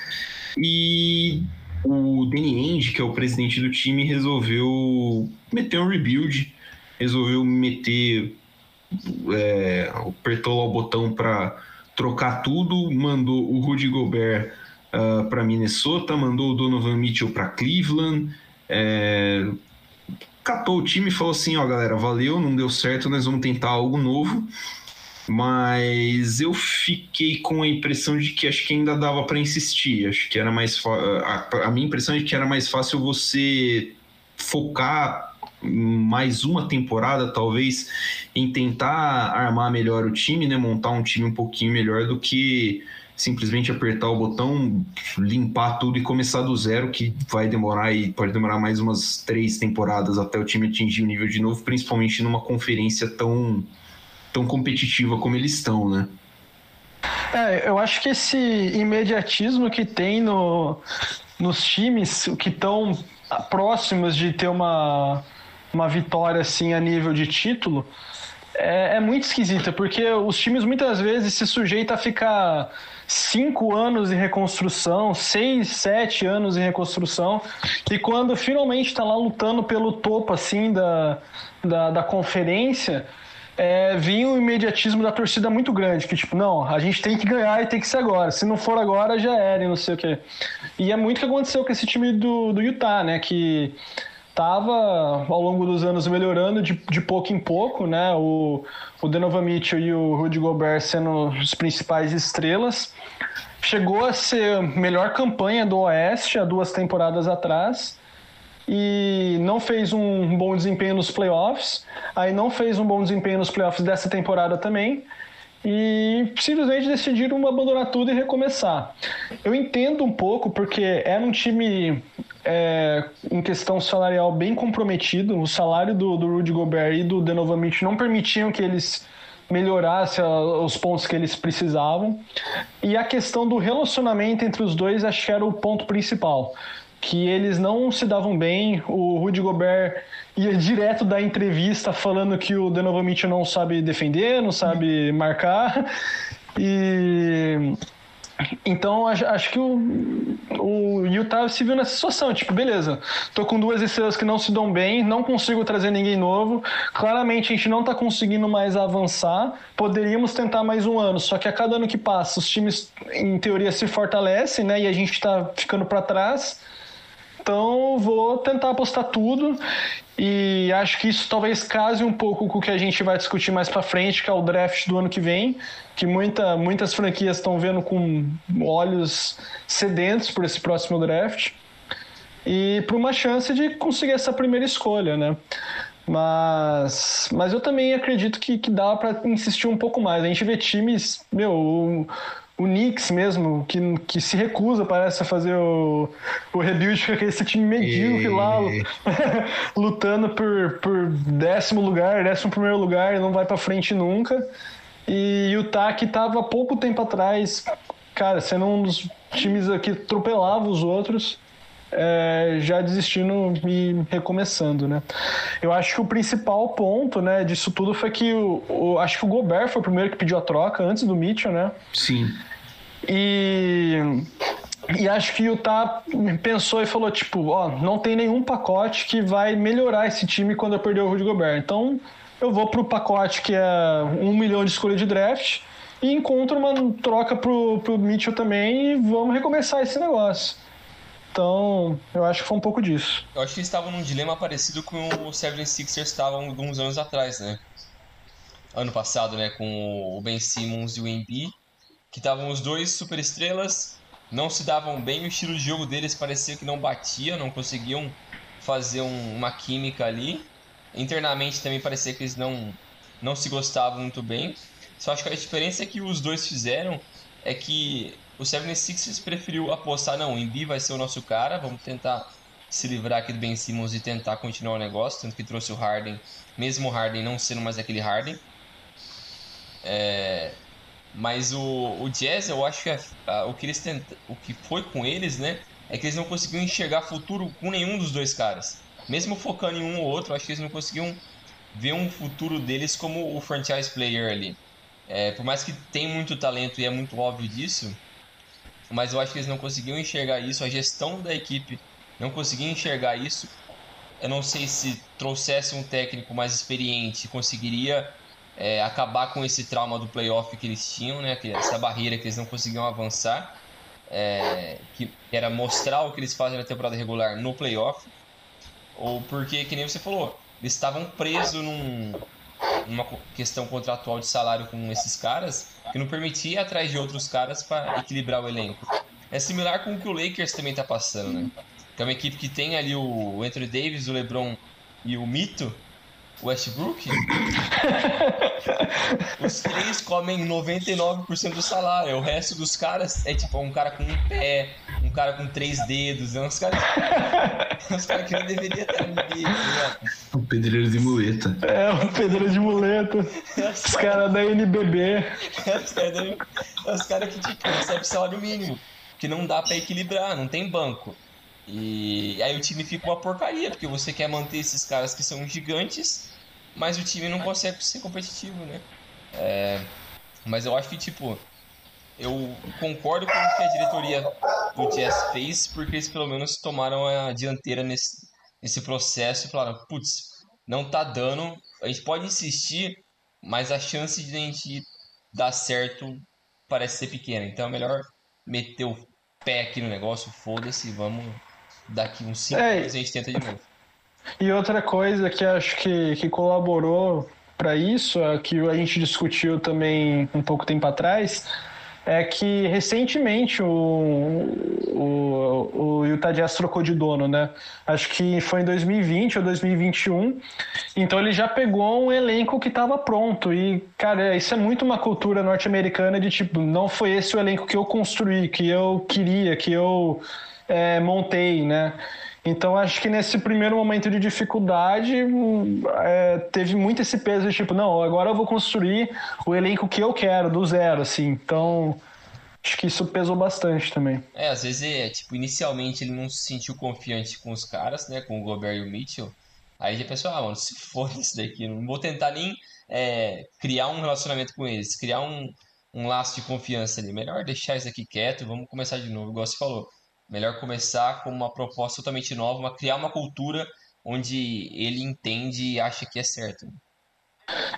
E o Danny Ainge, que é o presidente do time, resolveu meter um rebuild, resolveu meter, é, apertou lá o botão para trocar tudo, mandou o Rudy Gobert uh, ah, para Minnesota, mandou o Donovan Mitchell para Cleveland, é, catou o time e falou assim, ó galera, valeu, não deu certo, nós vamos tentar algo novo mas eu fiquei com a impressão de que acho que ainda dava para insistir. Acho que era mais a, a minha impressão é que era mais fácil você focar mais uma temporada, talvez, em tentar armar melhor o time, né? Montar um time um pouquinho melhor do que simplesmente apertar o botão, limpar tudo e começar do zero, que vai demorar e pode demorar mais umas três temporadas até o time atingir o nível de novo, principalmente numa conferência tão tão competitiva como eles estão, né? É, eu acho que esse imediatismo que tem no, nos times que estão próximos de ter uma, uma vitória assim a nível de título é, é muito esquisita, porque os times muitas vezes se sujeitam a ficar cinco anos em reconstrução, seis, sete anos em reconstrução, e quando finalmente está lá lutando pelo topo assim da, da, da conferência, é, vinha o imediatismo da torcida muito grande, que tipo, não, a gente tem que ganhar e tem que ser agora. Se não for agora, já era e não sei o quê. E é muito que aconteceu com esse time do, do Utah, né? Que tava ao longo dos anos melhorando de, de pouco em pouco, né? O, o Donovan Mitchell e o Rudy Gobert sendo os principais estrelas. Chegou a ser melhor campanha do Oeste há duas temporadas atrás e não fez um bom desempenho nos playoffs, aí não fez um bom desempenho nos playoffs dessa temporada também, e simplesmente decidiram abandonar tudo e recomeçar. Eu entendo um pouco, porque era um time é, em questão salarial bem comprometido, o salário do, do Rudy Gobert e do Donovan Mitchell não permitiam que eles melhorassem os pontos que eles precisavam, e a questão do relacionamento entre os dois acho que era o ponto principal que eles não se davam bem. O Rudy Gobert ia direto da entrevista falando que o Donovan Mitchell não sabe defender, não sabe marcar. E então acho que o, o Utah se viu nessa situação, tipo, beleza, tô com duas estrelas que não se dão bem, não consigo trazer ninguém novo, claramente a gente não tá conseguindo mais avançar, poderíamos tentar mais um ano, só que a cada ano que passa os times em teoria se fortalecem, né, e a gente tá ficando para trás, então vou tentar apostar tudo e acho que isso talvez case um pouco com o que a gente vai discutir mais para frente, que é o draft do ano que vem, que muita, muitas franquias estão vendo com olhos sedentos por esse próximo draft e por uma chance de conseguir essa primeira escolha, né? Mas, mas eu também acredito que, que dá para insistir um pouco mais. A gente vê times, meu, Knicks mesmo, que, que se recusa, parece, a fazer o, o rebuild com esse time medíocre e... lá, lutando por, por décimo lugar, décimo primeiro lugar, não vai para frente nunca. E o TAC tava pouco tempo atrás, cara, sendo um dos times que atropelava os outros. É, já desistindo e recomeçando, né? Eu acho que o principal ponto, né, disso tudo foi que o, o, acho que o Gobert foi o primeiro que pediu a troca antes do Mitchell, né? Sim. E e acho que o Utah pensou e falou, tipo, ó, não tem nenhum pacote que vai melhorar esse time quando eu perder o Rudy Gobert. Então, eu vou pro pacote que é um milhão de escolha de draft e encontro uma troca pro, pro Mitchell também e vamos recomeçar esse negócio. Então, eu acho que foi um pouco disso. Eu acho que eles estavam num dilema parecido com o Seven Sixers estavam alguns anos atrás, né? Ano passado, né? Com o Ben Simmons e o Embiid, que estavam os dois super estrelas, não se davam bem, o estilo de jogo deles parecia que não batia, não conseguiam fazer um, uma química ali. Internamente também parecia que eles não, não se gostavam muito bem. Só acho que a diferença que os dois fizeram é que o 76ers preferiu apostar, não, o Embi vai ser o nosso cara, vamos tentar se livrar aqui do Ben Simmons e tentar continuar o negócio, tanto que trouxe o Harden, mesmo o Harden não sendo mais aquele Harden. É, mas o, o Jazz, eu acho que a, a, o que eles tentam, o que foi com eles, né, é que eles não conseguiam enxergar futuro com nenhum dos dois caras. Mesmo focando em um ou outro, acho que eles não conseguiam ver um futuro deles como o franchise player ali. É, por mais que tem muito talento e é muito óbvio disso, mas eu acho que eles não conseguiam enxergar isso, a gestão da equipe não conseguia enxergar isso. Eu não sei se trouxesse um técnico mais experiente, conseguiria é, acabar com esse trauma do playoff que eles tinham, né? essa barreira que eles não conseguiam avançar, é, que era mostrar o que eles fazem na temporada regular no playoff, ou porque, que nem você falou, eles estavam presos num, numa questão contratual de salário com esses caras que não permitia ir atrás de outros caras para equilibrar o elenco. É similar com o que o Lakers também está passando, né? Que é uma equipe que tem ali o Anthony Davis, o LeBron e o Mito, Westbrook, os três comem 99% do salário. O resto dos caras é tipo um cara com um pé, um cara com três dedos. É uns caras. uns caras que não deveria estar no NBA, tá O pedreiro de muleta. É, o pedreiro de muleta. os caras da NBB. É, os caras da... cara que tipo, recebem salário mínimo. Que não dá pra equilibrar, não tem banco. E aí o time fica uma porcaria, porque você quer manter esses caras que são gigantes, mas o time não consegue ser competitivo, né? É, mas eu acho que, tipo, eu concordo com o que a diretoria do Jazz fez, porque eles pelo menos tomaram a dianteira nesse, nesse processo e falaram, putz, não tá dando, a gente pode insistir, mas a chance de a gente dar certo parece ser pequena. Então é melhor meter o pé aqui no negócio, foda-se, vamos daqui uns 5 é, anos a gente tenta de novo. E outra coisa que acho que, que colaborou para isso, é que a gente discutiu também um pouco tempo atrás, é que recentemente o, o, o Utah Jazz trocou de dono, né? Acho que foi em 2020 ou 2021. Então ele já pegou um elenco que estava pronto. E, cara, isso é muito uma cultura norte-americana de tipo, não foi esse o elenco que eu construí, que eu queria, que eu é, montei, né? Então acho que nesse primeiro momento de dificuldade é, teve muito esse peso de tipo, não, agora eu vou construir o elenco que eu quero, do zero, assim. Então acho que isso pesou bastante também. É, às vezes é, tipo, inicialmente ele não se sentiu confiante com os caras, né? Com o Gobert e o Mitchell. Aí já pensou, ah, mano, se for isso daqui, não vou tentar nem é, criar um relacionamento com eles, criar um, um laço de confiança ali. Melhor deixar isso aqui quieto, vamos começar de novo, igual você falou. Melhor começar com uma proposta totalmente nova, uma, criar uma cultura onde ele entende e acha que é certo.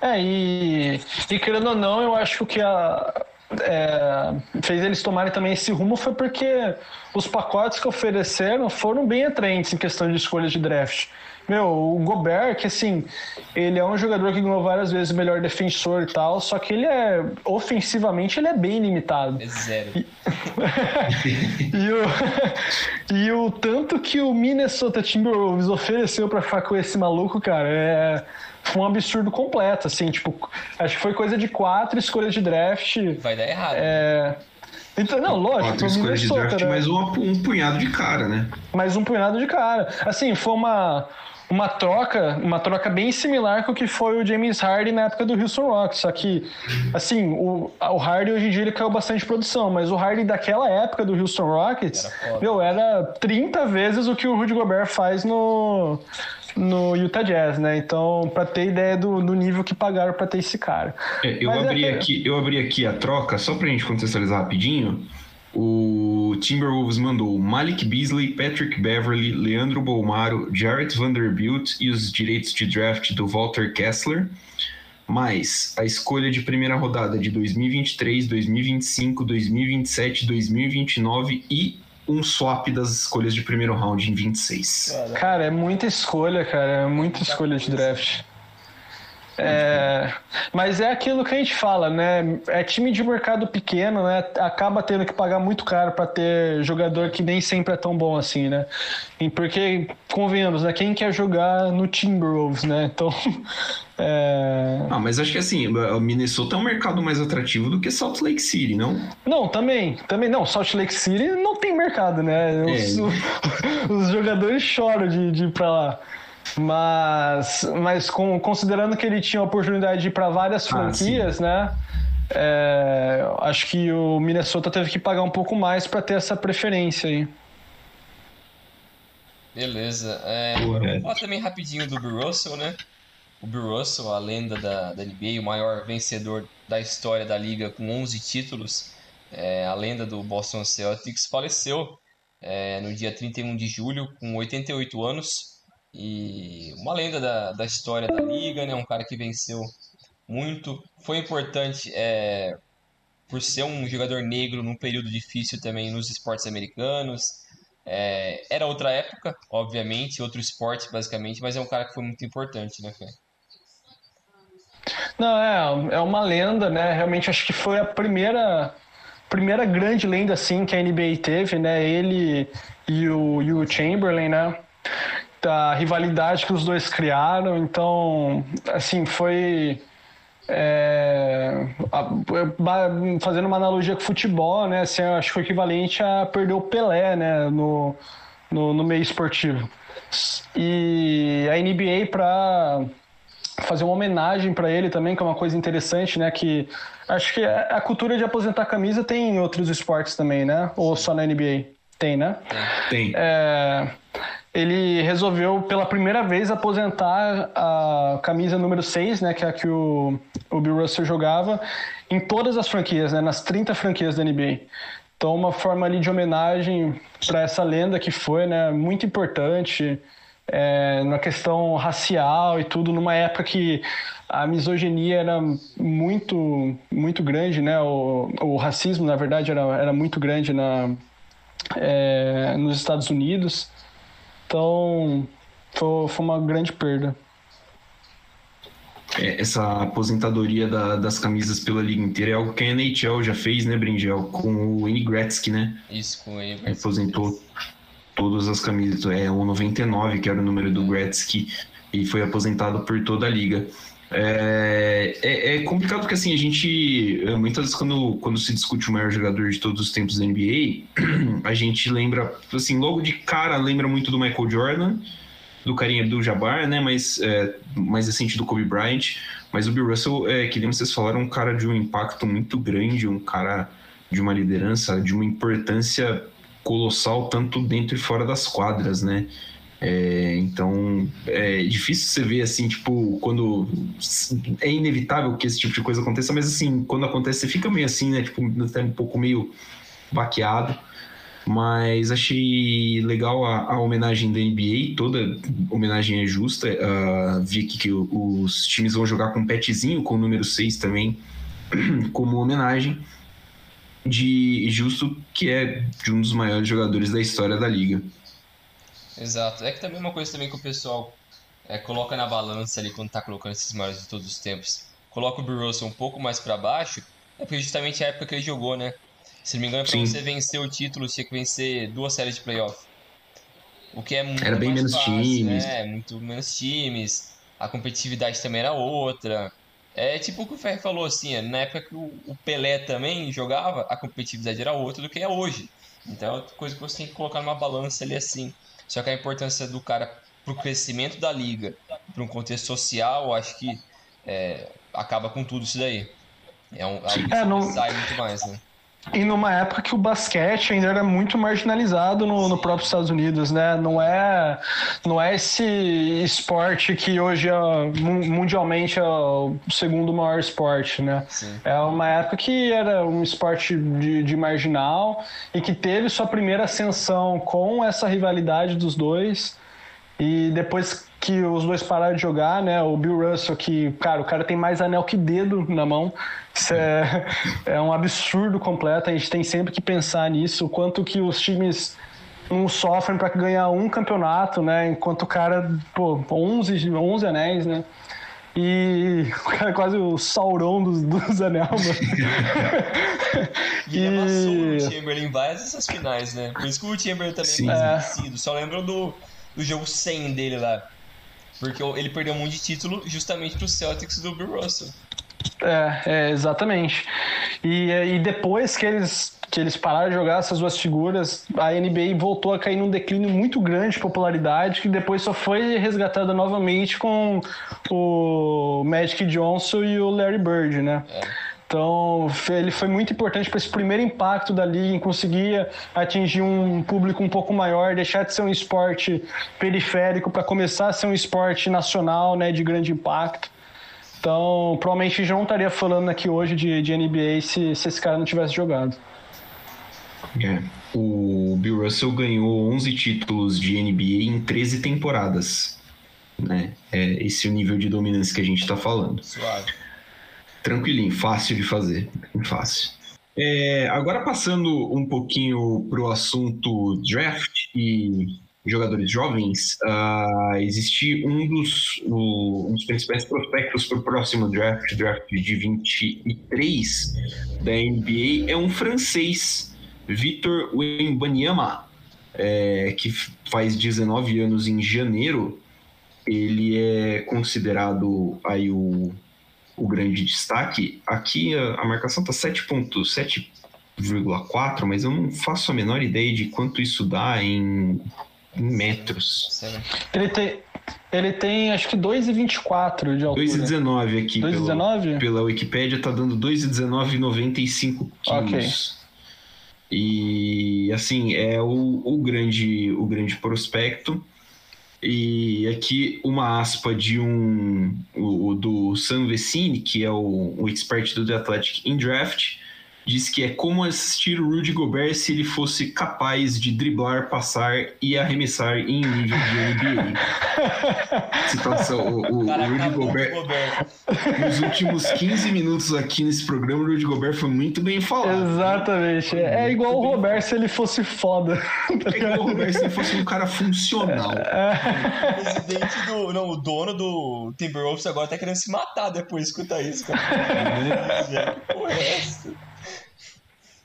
É, e, e querendo ou não, eu acho que a, é, fez eles tomarem também esse rumo foi porque os pacotes que ofereceram foram bem atraentes em questão de escolha de draft. Meu, o Gobert, que assim, ele é um jogador que ganhou várias vezes o melhor defensor e tal, só que ele é, ofensivamente, ele é bem limitado. É zero. E, e, o, e o tanto que o Minnesota Timberwolves ofereceu para ficar com esse maluco, cara, é foi um absurdo completo, assim, tipo, acho que foi coisa de quatro escolhas de draft. Vai dar errado. É... Então, não, lógico. Quatro escolhas de draft, né? mais um, um punhado de cara, né? Mais um punhado de cara. Assim, foi uma uma troca, uma troca bem similar com o que foi o James Harden na época do Houston Rockets, só que assim, o, o Harden hoje em dia ele caiu bastante produção, mas o Harden daquela época do Houston Rockets, era meu, era 30 vezes o que o Rudy Gobert faz no no Utah Jazz, né? Então, para ter ideia do, do, nível que pagaram para ter esse cara. É, eu, abri é aqui, eu abri aqui a troca, só pra gente contextualizar rapidinho. O Timberwolves mandou Malik Beasley, Patrick Beverly, Leandro Bolmaro, Jarrett Vanderbilt e os direitos de draft do Walter Kessler, mais a escolha de primeira rodada de 2023, 2025, 2027, 2029 e um swap das escolhas de primeiro round em 26. Cara, é muita escolha, cara. É muita escolha de draft. É, mas é aquilo que a gente fala, né? É time de mercado pequeno, né? Acaba tendo que pagar muito caro para ter jogador que nem sempre é tão bom assim, né? E porque, convenhamos, né? Quem quer jogar no Timberwolves, né? Então. É... Ah, mas acho que assim, o Minnesota é um mercado mais atrativo do que Salt Lake City, não? Não, também. Também não. Salt Lake City não tem mercado, né? Os, é. os jogadores choram de, de ir pra lá. Mas, mas com, considerando que ele tinha a oportunidade de ir para várias ah, franquias, ah, né? É, acho que o Minnesota teve que pagar um pouco mais para ter essa preferência aí. Beleza. É, vamos falar também rapidinho do Bill Russell, né? O Bill Russell, a lenda da, da NBA, o maior vencedor da história da liga com 11 títulos, é, a lenda do Boston Celtics, faleceu é, no dia 31 de julho, com 88 anos e uma lenda da, da história da liga, né? Um cara que venceu muito, foi importante é, por ser um jogador negro num período difícil também nos esportes americanos. É, era outra época, obviamente, outro esporte basicamente, mas é um cara que foi muito importante, né, Fê? Não, é, é uma lenda, né? Realmente acho que foi a primeira primeira grande lenda assim que a NBA teve, né? Ele e o, e o Chamberlain, né? A rivalidade que os dois criaram. Então, assim, foi. É, fazendo uma analogia com futebol, né? Assim, acho que foi equivalente a perder o Pelé, né? No, no, no meio esportivo. E a NBA para fazer uma homenagem para ele também, que é uma coisa interessante, né? Que acho que a cultura de aposentar camisa tem em outros esportes também, né? Ou só na NBA? Tem, né? Tem. É, ele resolveu pela primeira vez aposentar a camisa número 6, né, que é a que o, o Bill Russell jogava, em todas as franquias, né, nas 30 franquias da NBA. Então, uma forma ali de homenagem para essa lenda que foi, né, muito importante é, na questão racial e tudo, numa época que a misoginia era muito, muito grande, né, o, o racismo, na verdade, era, era muito grande na, é, nos Estados Unidos. Então, foi, foi uma grande perda. É, essa aposentadoria da, das camisas pela liga inteira é algo que a NHL já fez, né, Bringel? Com o Wayne Gretzky, né? Isso, com o Wayne Gretzky. Aposentou todas as camisas. É o 99, que era o número do Gretzky, e foi aposentado por toda a liga. É, é, é, complicado porque assim, a gente. Muitas vezes, quando, quando se discute o maior jogador de todos os tempos da NBA, a gente lembra, assim, logo de cara lembra muito do Michael Jordan, do carinha do Jabbar, né? Mas é, mais recente do Kobe Bryant. Mas o Bill Russell, é, que nem vocês falaram, um cara de um impacto muito grande, um cara de uma liderança, de uma importância colossal, tanto dentro e fora das quadras, né? É, então é difícil você ver assim, tipo, quando é inevitável que esse tipo de coisa aconteça, mas assim, quando acontece, você fica meio assim, né? Tipo, até um pouco meio baqueado. Mas achei legal a, a, homenagem da NBA, toda homenagem é justa. Uh, vi aqui que os times vão jogar com petzinho, com o número 6 também, como homenagem de justo que é de um dos maiores jogadores da história da liga. Exato. É que também uma coisa também que o pessoal é, coloca na balança ali quando tá colocando esses maiores de todos os tempos. Coloca o Bill Russell um pouco mais para baixo, é porque justamente é a época que ele jogou, né? Se não me engano, para você vencer o título, tinha que vencer duas séries de playoff. O que é muito Era bem menos fácil, times. Né? Muito menos times. A competitividade também era outra. É tipo o que o Ferre falou, assim, na época que o Pelé também jogava, a competitividade era outra do que é hoje. Então é coisa que você tem que colocar numa balança ali assim. Só que a importância do cara para o crescimento da liga, para um contexto social, acho que é, acaba com tudo isso daí. É um é, não... sai muito mais, né? E numa época que o basquete ainda era muito marginalizado no, no, próprio Estados Unidos, né? Não é, não é esse esporte que hoje é, mundialmente é o segundo maior esporte, né? Sim. É uma época que era um esporte de, de marginal e que teve sua primeira ascensão com essa rivalidade dos dois. E depois que os dois pararam de jogar, né? O Bill Russell, que, cara, o cara tem mais anel que dedo na mão. Isso é, é um absurdo completo. A gente tem sempre que pensar nisso, o quanto que os times não sofrem para ganhar um campeonato, né? Enquanto o cara, pô, 11, 11 anéis, né? E o cara é quase o Sauron dos, dos Anel, e ele amassou o Chamberlain em várias dessas finais, né? Por isso que o Chamberlain também Sim. é esquecido. Só lembram do, do jogo 100 dele lá. Porque ele perdeu um monte de título justamente pro Celtics do Bill Russell. É, é exatamente. E, e depois que eles que eles pararam de jogar essas duas figuras, a NBA voltou a cair num declínio muito grande de popularidade, que depois só foi resgatada novamente com o Magic Johnson e o Larry Bird, né? É. Então, ele foi muito importante para esse primeiro impacto da liga, em conseguir atingir um público um pouco maior, deixar de ser um esporte periférico para começar a ser um esporte nacional, né, de grande impacto. Então, provavelmente já não estaria falando aqui hoje de, de NBA se, se esse cara não tivesse jogado. É. O Bill Russell ganhou 11 títulos de NBA em 13 temporadas. Né? É esse é o nível de dominância que a gente está falando. Suave. Tranquilinho, fácil de fazer. Fácil. É, agora passando um pouquinho para o assunto draft e jogadores jovens, uh, existe um dos, um dos principais prospectos para o próximo draft, draft de 23 da NBA, é um francês Vitor Wembanyama, é, que faz 19 anos em janeiro, ele é considerado aí o, o grande destaque. Aqui a, a marcação está 7.7,4, mas eu não faço a menor ideia de quanto isso dá em, em metros. Ele tem, ele tem acho que 2,24 de altura. 2,19 aqui. 2,19? Pela Wikipédia tá dando 2,19,95 quilos. Ok. E assim, é o, o, grande, o grande prospecto. E aqui uma aspa de um o, do Sam Vecini, que é o, o expert do The Athletic in Draft, diz que é como assistir o Rudy Gobert se ele fosse capaz de driblar, passar e arremessar em nível de NBA. Situação, o, o, o Rudy Gobert, Gobert, nos últimos 15 minutos aqui nesse programa, o Rudy Gobert foi muito bem falado. Exatamente. É, é igual o Robert se ele fosse foda. É igual o Robert se ele fosse um cara funcional. É. O presidente do. Não, o dono do Timberwolves agora tá querendo se matar depois de escutar isso, cara. Porra, é essa?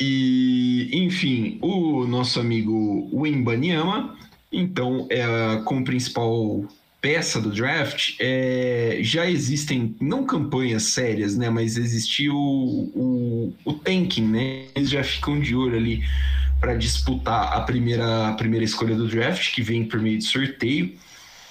E, enfim, o nosso amigo Wembanyama, então, é, como principal peça do draft, é, já existem, não campanhas sérias, né, mas existiu o, o, o tanking, né, eles já ficam de olho ali para disputar a primeira, a primeira escolha do draft, que vem por meio de sorteio,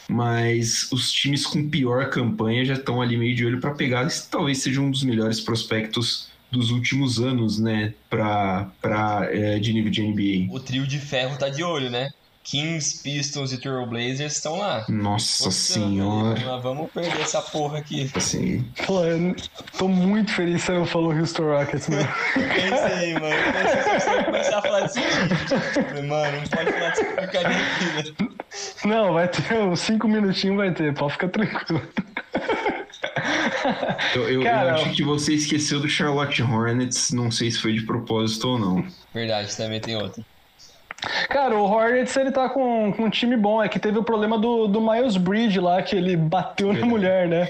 mas os times com pior campanha já estão ali meio de olho para pegar, esse talvez seja um dos melhores prospectos dos últimos anos, né, pra, pra, é, de nível de NBA. O trio de ferro tá de olho, né? Kings, Pistons e Trailblazers estão lá. Nossa Poxa, senhora. Nós vamos perder essa porra aqui. Sim. Pô, eu tô muito feliz que você não falou Houston Rockets, mano. Pensei, mano. Pensei que você começar a falar desse vídeo. Mano, não pode falar dessa porcaria aqui, né? Não, vai ter uns 5 minutinhos, vai ter. Pode ficar tranquilo. Eu, eu, Cara, eu, acho que você esqueceu do Charlotte Hornets, não sei se foi de propósito ou não. Verdade, também tem outro. Cara, o Hornets ele tá com, com um time bom. É que teve o problema do, do Miles Bridge lá, que ele bateu na mulher, né?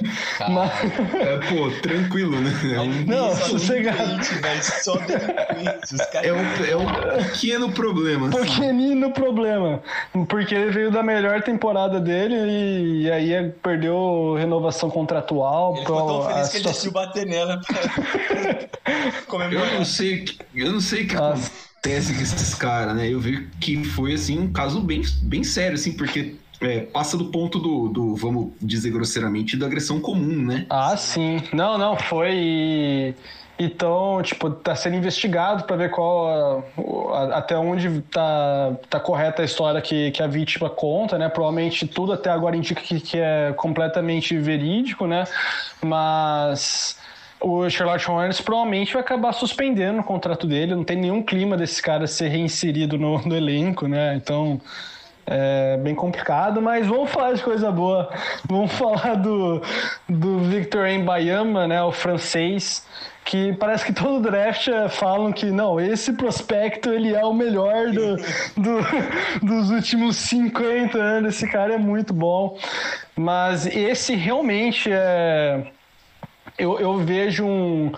Mas... É, pô, tranquilo, né? É um... Não, sossegado. Só é, um, é um pequeno problema. Assim. Pequenino problema. Porque ele veio da melhor temporada dele e, e aí perdeu renovação contratual. Ele ficou tão feliz que ele decidiu bater nela pra comemorar. Eu não sei, eu não sei o que acontece com esses caras, né? Eu vi que foi, assim, um caso bem, bem sério, assim, porque é, passa do ponto do, do, vamos dizer grosseiramente, da agressão comum, né? Ah, sim. Não, não, foi. Então, tipo, tá sendo investigado para ver qual a, até onde tá, tá correta a história que, que a vítima conta, né? Provavelmente tudo até agora indica que, que é completamente verídico, né? Mas o Charlotte Hornets provavelmente vai acabar suspendendo o contrato dele. Não tem nenhum clima desse cara ser reinserido no, no elenco, né? Então é bem complicado, mas vamos falar de coisa boa. Vamos falar do, do Victor Mbayama, né? O francês que parece que todo draft falam que não, esse prospecto ele é o melhor do, do, dos últimos 50 anos, esse cara é muito bom. Mas esse realmente é. Eu, eu vejo um,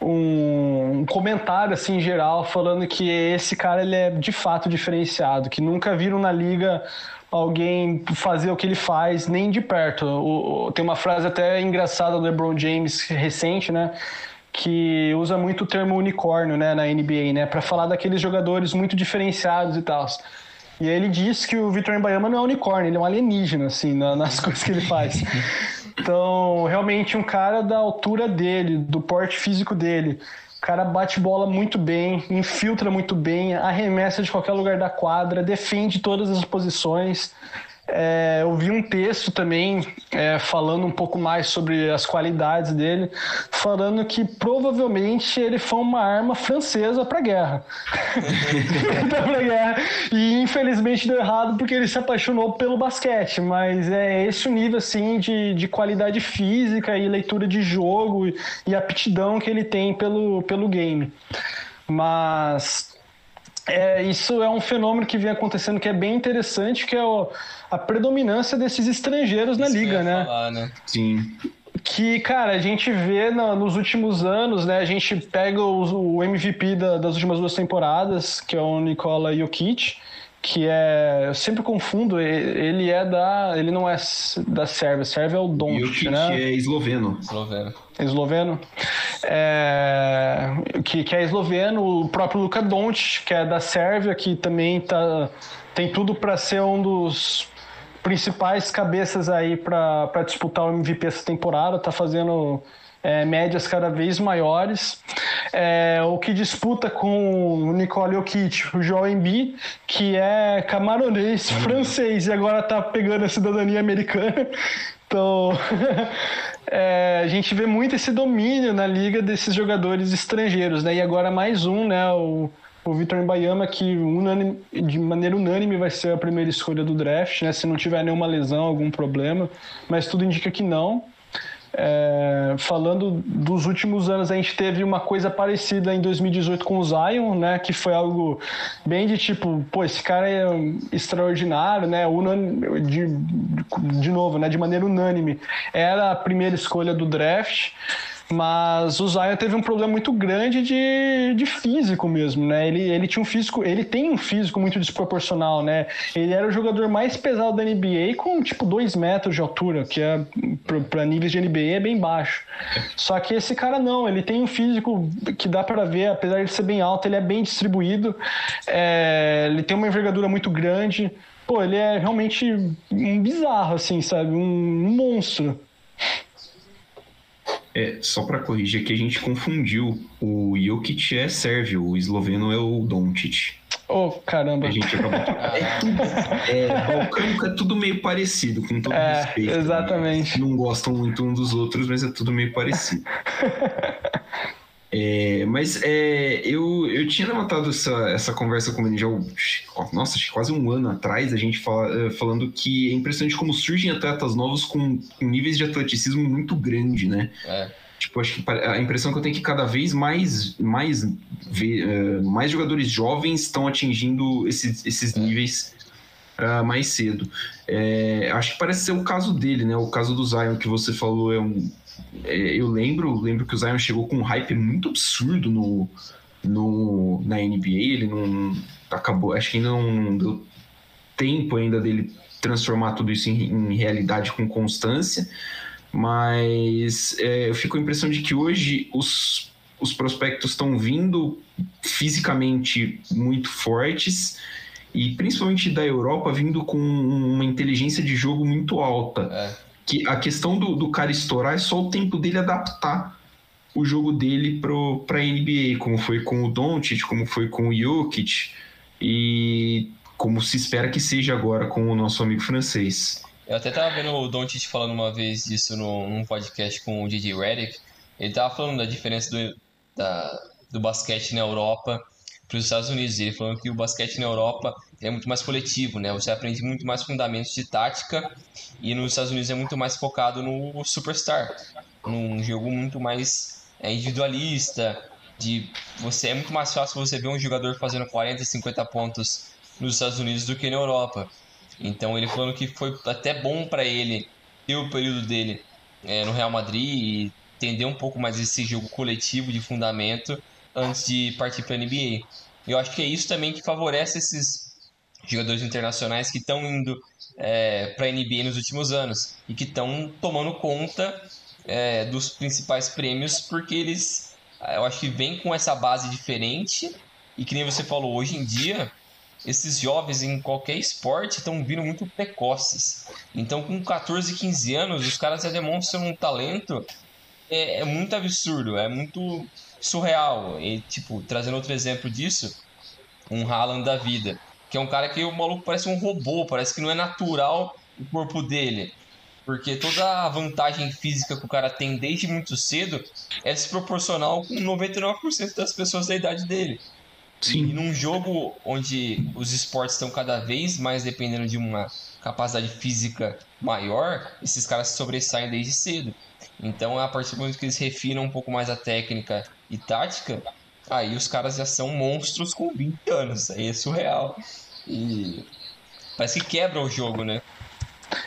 um, comentário assim geral falando que esse cara ele é de fato diferenciado, que nunca viram na liga alguém fazer o que ele faz nem de perto. O, o, tem uma frase até engraçada do LeBron James recente, né? Que usa muito o termo unicórnio, né, na NBA, né, para falar daqueles jogadores muito diferenciados e tal. E aí ele diz que o Victor Embayama não é unicórnio, ele é um alienígena, assim, nas coisas que ele faz. Então, realmente um cara da altura dele, do porte físico dele. O cara bate bola muito bem, infiltra muito bem, arremessa de qualquer lugar da quadra, defende todas as posições. É, eu vi um texto também é, falando um pouco mais sobre as qualidades dele, falando que provavelmente ele foi uma arma francesa para guerra. guerra. E infelizmente deu errado porque ele se apaixonou pelo basquete, mas é esse o nível assim de, de qualidade física e leitura de jogo e aptidão que ele tem pelo, pelo game. Mas é, isso é um fenômeno que vem acontecendo que é bem interessante, que é o, a predominância desses estrangeiros na liga, né? Falar, né? Sim. Que, cara, a gente vê na, nos últimos anos, né? A gente pega o, o MVP da, das últimas duas temporadas, que é o Nikola Jokic, que é. Eu sempre confundo, ele é da. Ele não é da Sérvia, Sérvia é o Doncic, né? é esloveno. Esloveno. Esloveno. É, que, que é esloveno, o próprio Luka Doncic, que é da Sérvia, que também tá, tem tudo para ser um dos principais cabeças aí para disputar o MVP essa temporada, tá fazendo é, médias cada vez maiores. É, o que disputa com o Nicole Jokic, o Joel Embiid, que é camaronês, francês, e agora tá pegando a cidadania americana. Então, é, a gente vê muito esse domínio na liga desses jogadores estrangeiros, né? E agora mais um, né? O, o Vitor Mbayama, que unânime, de maneira unânime vai ser a primeira escolha do draft, né? Se não tiver nenhuma lesão, algum problema, mas tudo indica que não. É, falando dos últimos anos, a gente teve uma coisa parecida em 2018 com o Zion, né? Que foi algo bem de tipo, pô, esse cara é extraordinário, né? De, de novo, né? De maneira unânime. Era a primeira escolha do draft. Mas o Zion teve um problema muito grande de, de físico mesmo, né? Ele, ele tinha um físico, ele tem um físico muito desproporcional, né? Ele era o jogador mais pesado da NBA com tipo 2 metros de altura, que é para níveis de NBA é bem baixo. Só que esse cara não, ele tem um físico que dá para ver, apesar de ser bem alto, ele é bem distribuído, é, ele tem uma envergadura muito grande. Pô, ele é realmente um bizarro, assim, sabe? Um, um monstro. É, só para corrigir aqui, a gente confundiu. O Jokic é sérvio, o esloveno é o Doncic. Oh, caramba. A gente acabou. é tudo. É, balcânico é tudo meio parecido, com todo é, respeito. Né? Exatamente. Né? Não gostam muito um dos outros, mas é tudo meio parecido. É, mas é, eu, eu tinha levantado essa, essa conversa com ele já, nossa, quase um ano atrás, a gente fala, é, falando que é impressionante como surgem atletas novos com, com níveis de atleticismo muito grande, né? É. Tipo, acho que a impressão que eu tenho é que cada vez mais, mais, é, mais jogadores jovens estão atingindo esses, esses é. níveis uh, mais cedo. É, acho que parece ser o caso dele, né? O caso do Zion que você falou é um eu lembro, lembro que o Zion chegou com um hype muito absurdo no, no, na NBA. Ele não acabou, acho que ainda não deu tempo ainda dele transformar tudo isso em, em realidade com constância. Mas é, eu fico com a impressão de que hoje os, os prospectos estão vindo fisicamente muito fortes e principalmente da Europa vindo com uma inteligência de jogo muito alta. É que a questão do, do cara estourar é só o tempo dele adaptar o jogo dele para a NBA, como foi com o Doncic, como foi com o Jokic e como se espera que seja agora com o nosso amigo francês. Eu até tava vendo o Doncic falando uma vez disso num podcast com o DJ Redick. Ele tava falando da diferença do, da, do basquete na Europa para os Estados Unidos. Ele falando que o basquete na Europa é muito mais coletivo, né? Você aprende muito mais fundamentos de tática e nos Estados Unidos é muito mais focado no superstar, num jogo muito mais é, individualista. De você é muito mais fácil você ver um jogador fazendo 40, 50 pontos nos Estados Unidos do que na Europa. Então ele falando que foi até bom para ele ter o período dele é, no Real Madrid e entender um pouco mais esse jogo coletivo de fundamento antes de partir para a NBA. Eu acho que é isso também que favorece esses jogadores internacionais que estão indo é, para a NBA nos últimos anos e que estão tomando conta é, dos principais prêmios porque eles, eu acho que vêm com essa base diferente e que nem você falou hoje em dia esses jovens em qualquer esporte estão vindo muito precoces. Então, com 14, 15 anos, os caras já demonstram um talento é, é muito absurdo, é muito surreal. E, tipo, trazendo outro exemplo disso, um Haaland da vida, que é um cara que o maluco parece um robô, parece que não é natural o corpo dele. Porque toda a vantagem física que o cara tem desde muito cedo é desproporcional com 99% das pessoas da idade dele. Sim. E num jogo onde os esportes estão cada vez mais dependendo de uma capacidade física maior, esses caras sobressaem desde cedo. Então, a partir do momento que eles refinam um pouco mais a técnica e tática, aí os caras já são monstros com 20 anos. Aí é surreal. E parece que quebra o jogo, né?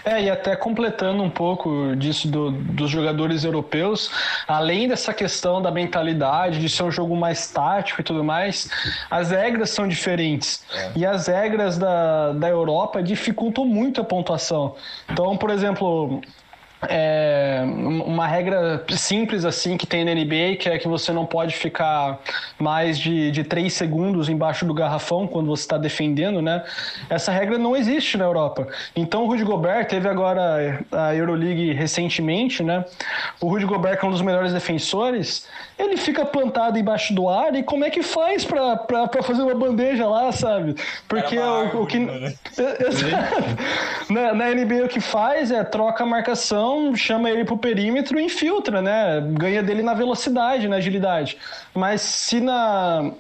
É, e até completando um pouco disso do, dos jogadores europeus, além dessa questão da mentalidade, de ser um jogo mais tático e tudo mais, as regras são diferentes. É. E as regras da, da Europa dificultam muito a pontuação. Então, por exemplo, é, uma regra simples assim que tem na NBA, que é que você não pode ficar mais de, de 3 segundos embaixo do garrafão quando você está defendendo, né? Essa regra não existe na Europa. Então o Rudy Gobert teve agora a Euroleague recentemente, né? O Rudy Gobert, que é um dos melhores defensores, ele fica plantado embaixo do ar e como é que faz para fazer uma bandeja lá, sabe? Porque o, o, que. Né? na, na NBA o que faz é troca a marcação, chama ele pro perímetro e infiltra, né? Ganha dele na velocidade, na agilidade. Mas se na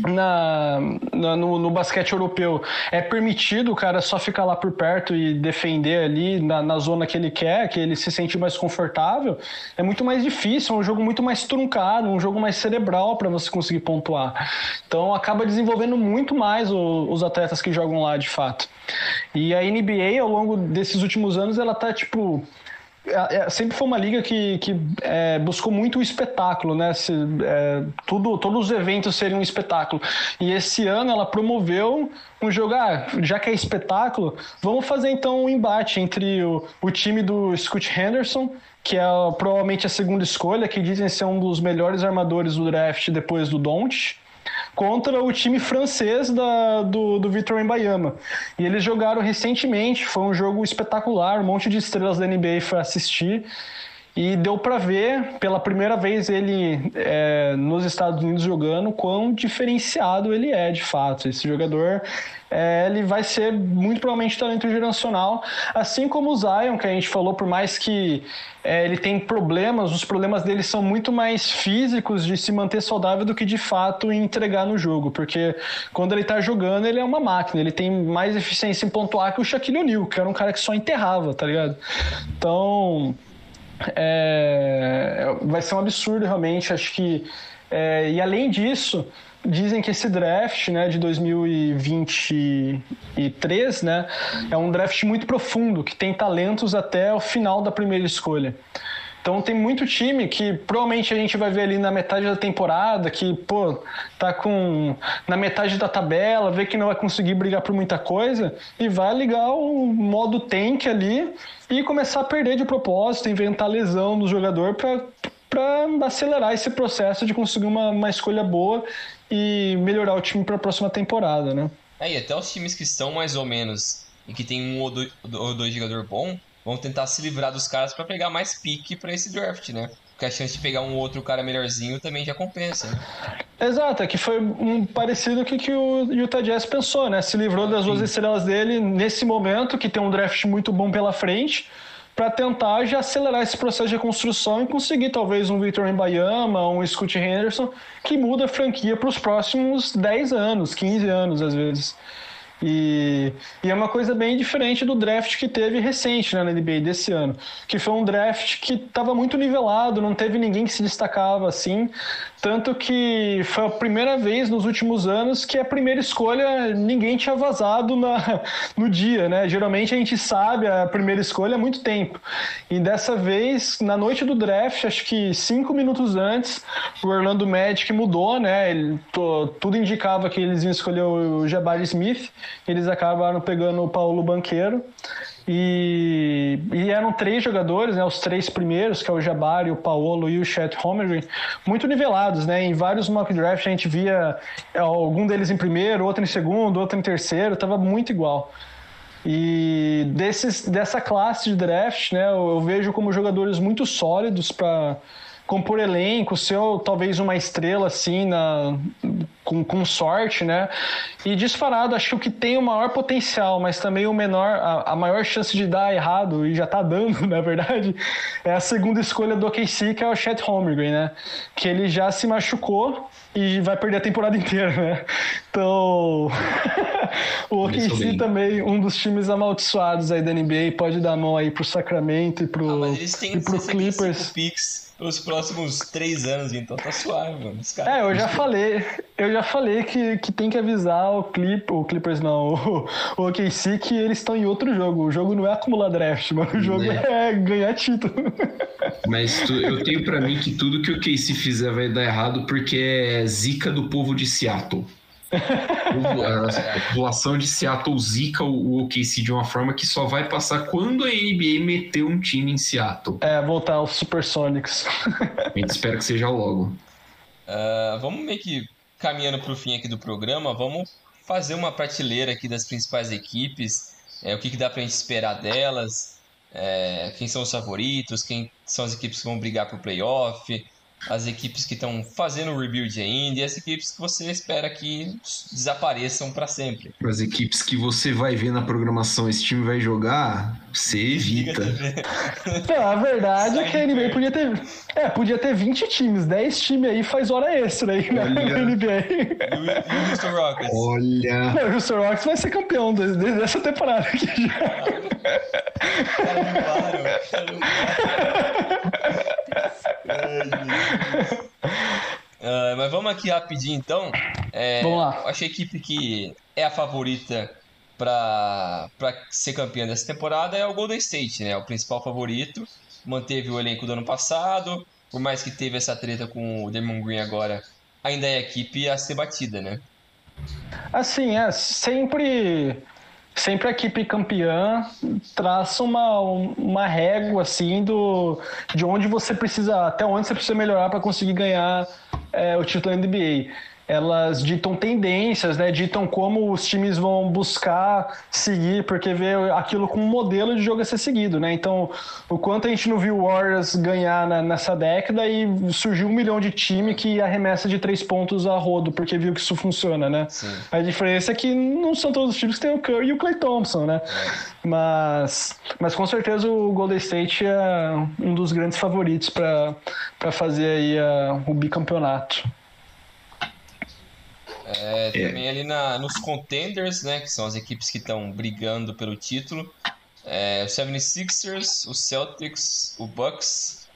na, na no, no, basquete europeu é permitido o cara só ficar lá por perto e defender ali na, na, zona que ele quer, que ele se sente mais confortável, é muito mais difícil, é um jogo muito mais truncado, um jogo mais cerebral para você conseguir pontuar. Então acaba desenvolvendo muito mais o, os atletas que jogam lá de fato. E a NBA, ao longo desses últimos anos, ela tá tipo sempre foi uma liga que, que é, buscou muito o espetáculo, né? Se, é, tudo, todos os eventos seriam um espetáculo. E esse ano ela promoveu um jogo, ah, já que é espetáculo, vamos fazer então um embate entre o, o time do Scott Henderson, que é provavelmente a segunda escolha, que dizem ser um dos melhores armadores do draft depois do Don't contra o time francês da, do, do Vitor Embayama. E eles jogaram recentemente, foi um jogo espetacular, um monte de estrelas da NBA foi assistir. E deu para ver, pela primeira vez ele é, nos Estados Unidos jogando, quão diferenciado ele é de fato. Esse jogador é, ele vai ser muito provavelmente talento geracional, assim como o Zion, que a gente falou, por mais que é, ele tem problemas, os problemas dele são muito mais físicos de se manter saudável do que de fato entregar no jogo, porque quando ele tá jogando, ele é uma máquina, ele tem mais eficiência em pontuar que o Shaquille O'Neal, que era um cara que só enterrava, tá ligado? Então, é, vai ser um absurdo realmente, acho que. É, e além disso, dizem que esse draft né, de 2023 né, é um draft muito profundo, que tem talentos até o final da primeira escolha. Então tem muito time que provavelmente a gente vai ver ali na metade da temporada, que, pô, tá com na metade da tabela, vê que não vai conseguir brigar por muita coisa e vai ligar o modo tank ali e começar a perder de propósito, inventar lesão do jogador para para acelerar esse processo de conseguir uma, uma escolha boa e melhorar o time para a próxima temporada, né? É, e até os times que estão mais ou menos e que tem um ou dois, ou dois jogador bom vão tentar se livrar dos caras para pegar mais pique para esse draft, né? Porque a chance de pegar um outro cara melhorzinho também já compensa, né? Exato, é que foi um parecido com o que o Utah Jazz pensou, né? Se livrou das duas estrelas dele nesse momento, que tem um draft muito bom pela frente, para tentar já acelerar esse processo de reconstrução e conseguir talvez um Victor Embayama, um Scott Henderson, que muda a franquia para os próximos 10 anos, 15 anos às vezes. E, e, é uma coisa bem diferente do draft que teve recente né, na NBA desse ano, que foi um draft que estava muito nivelado, não teve ninguém que se destacava assim. Tanto que foi a primeira vez nos últimos anos que a primeira escolha ninguém tinha vazado na, no dia, né? Geralmente a gente sabe a primeira escolha há muito tempo. E dessa vez, na noite do draft, acho que cinco minutos antes, o Orlando Magic mudou, né? Ele, to, tudo indicava que eles iam escolher o Jabari Smith, eles acabaram pegando o Paulo Banqueiro. E, e, eram três jogadores, né, os três primeiros, que é o Jabari, o Paolo e o Chet Holmgren, muito nivelados, né? Em vários mock drafts a gente via é, algum deles em primeiro, outro em segundo, outro em terceiro, estava muito igual. E desses, dessa classe de draft, né, eu, eu vejo como jogadores muito sólidos para compor elenco, ser talvez uma estrela assim na, com, com sorte, né? E disparado, acho que o que tem o maior potencial, mas também o menor, a, a maior chance de dar errado, e já tá dando, na verdade, é a segunda escolha do OKC, que é o Chet Holmgren, né? Que ele já se machucou e vai perder a temporada inteira, né? Então, o OKC também, um dos times amaldiçoados aí da NBA, pode dar mão aí pro Sacramento e pro, ah, mas eles têm e pro Clippers. Picks pelos próximos três anos, então tá suave, mano. é, eu já falei, eu já falei que, que tem que avisar o Clip, o Clippers não, o, o OKC que eles estão em outro jogo. O jogo não é acumular draft, mano. O jogo é, é ganhar título. Mas tu, eu tenho para mim que tudo que o OKC fizer vai dar errado porque é zica do povo de Seattle. A população de Seattle zica o OKC de uma forma que só vai passar quando a NBA meter um time em Seattle. É, voltar aos Supersonics. A gente espera que seja logo. Uh, vamos meio que caminhando para o fim aqui do programa, vamos fazer uma prateleira aqui das principais equipes, é, o que, que dá para a gente esperar delas, é, quem são os favoritos, quem são as equipes que vão brigar para o playoff, as equipes que estão fazendo o rebuild ainda e as equipes que você espera que desapareçam para sempre. As equipes que você vai ver na programação, esse time vai jogar, você evita. Então, a verdade Sai é que a NBA podia ter, é, podia ter 20 times, 10 times aí faz hora extra aí né, na NBA. E o, e o Houston Rockets? Olha. Não, o Houston Rockets vai ser campeão dessa temporada aqui já. Cara, não para, cara, não para. Uh, mas vamos aqui rapidinho então. É, vamos lá. Acho a equipe que é a favorita para ser campeã dessa temporada é o Golden State, né? O principal favorito. Manteve o elenco do ano passado. Por mais que teve essa treta com o Demon Green agora, ainda é a equipe a ser batida, né? Assim, é sempre sempre a equipe campeã traça uma, uma régua assim do de onde você precisa até onde você precisa melhorar para conseguir ganhar é, o título da NBA elas ditam tendências, né? Ditam como os times vão buscar seguir, porque vê aquilo como um modelo de jogo a ser seguido, né? Então, o quanto a gente não viu o Warriors ganhar na, nessa década e surgiu um milhão de time que arremessa de três pontos a rodo, porque viu que isso funciona, né? Sim. A diferença é que não são todos os times que tem o Curry e o Clay Thompson, né? É. Mas, mas com certeza o Golden State é um dos grandes favoritos para fazer aí a, o bicampeonato. É, é, também ali na, nos contenders, né, que são as equipes que estão brigando pelo título. É, o 76ers, o Celtics, o Bucks,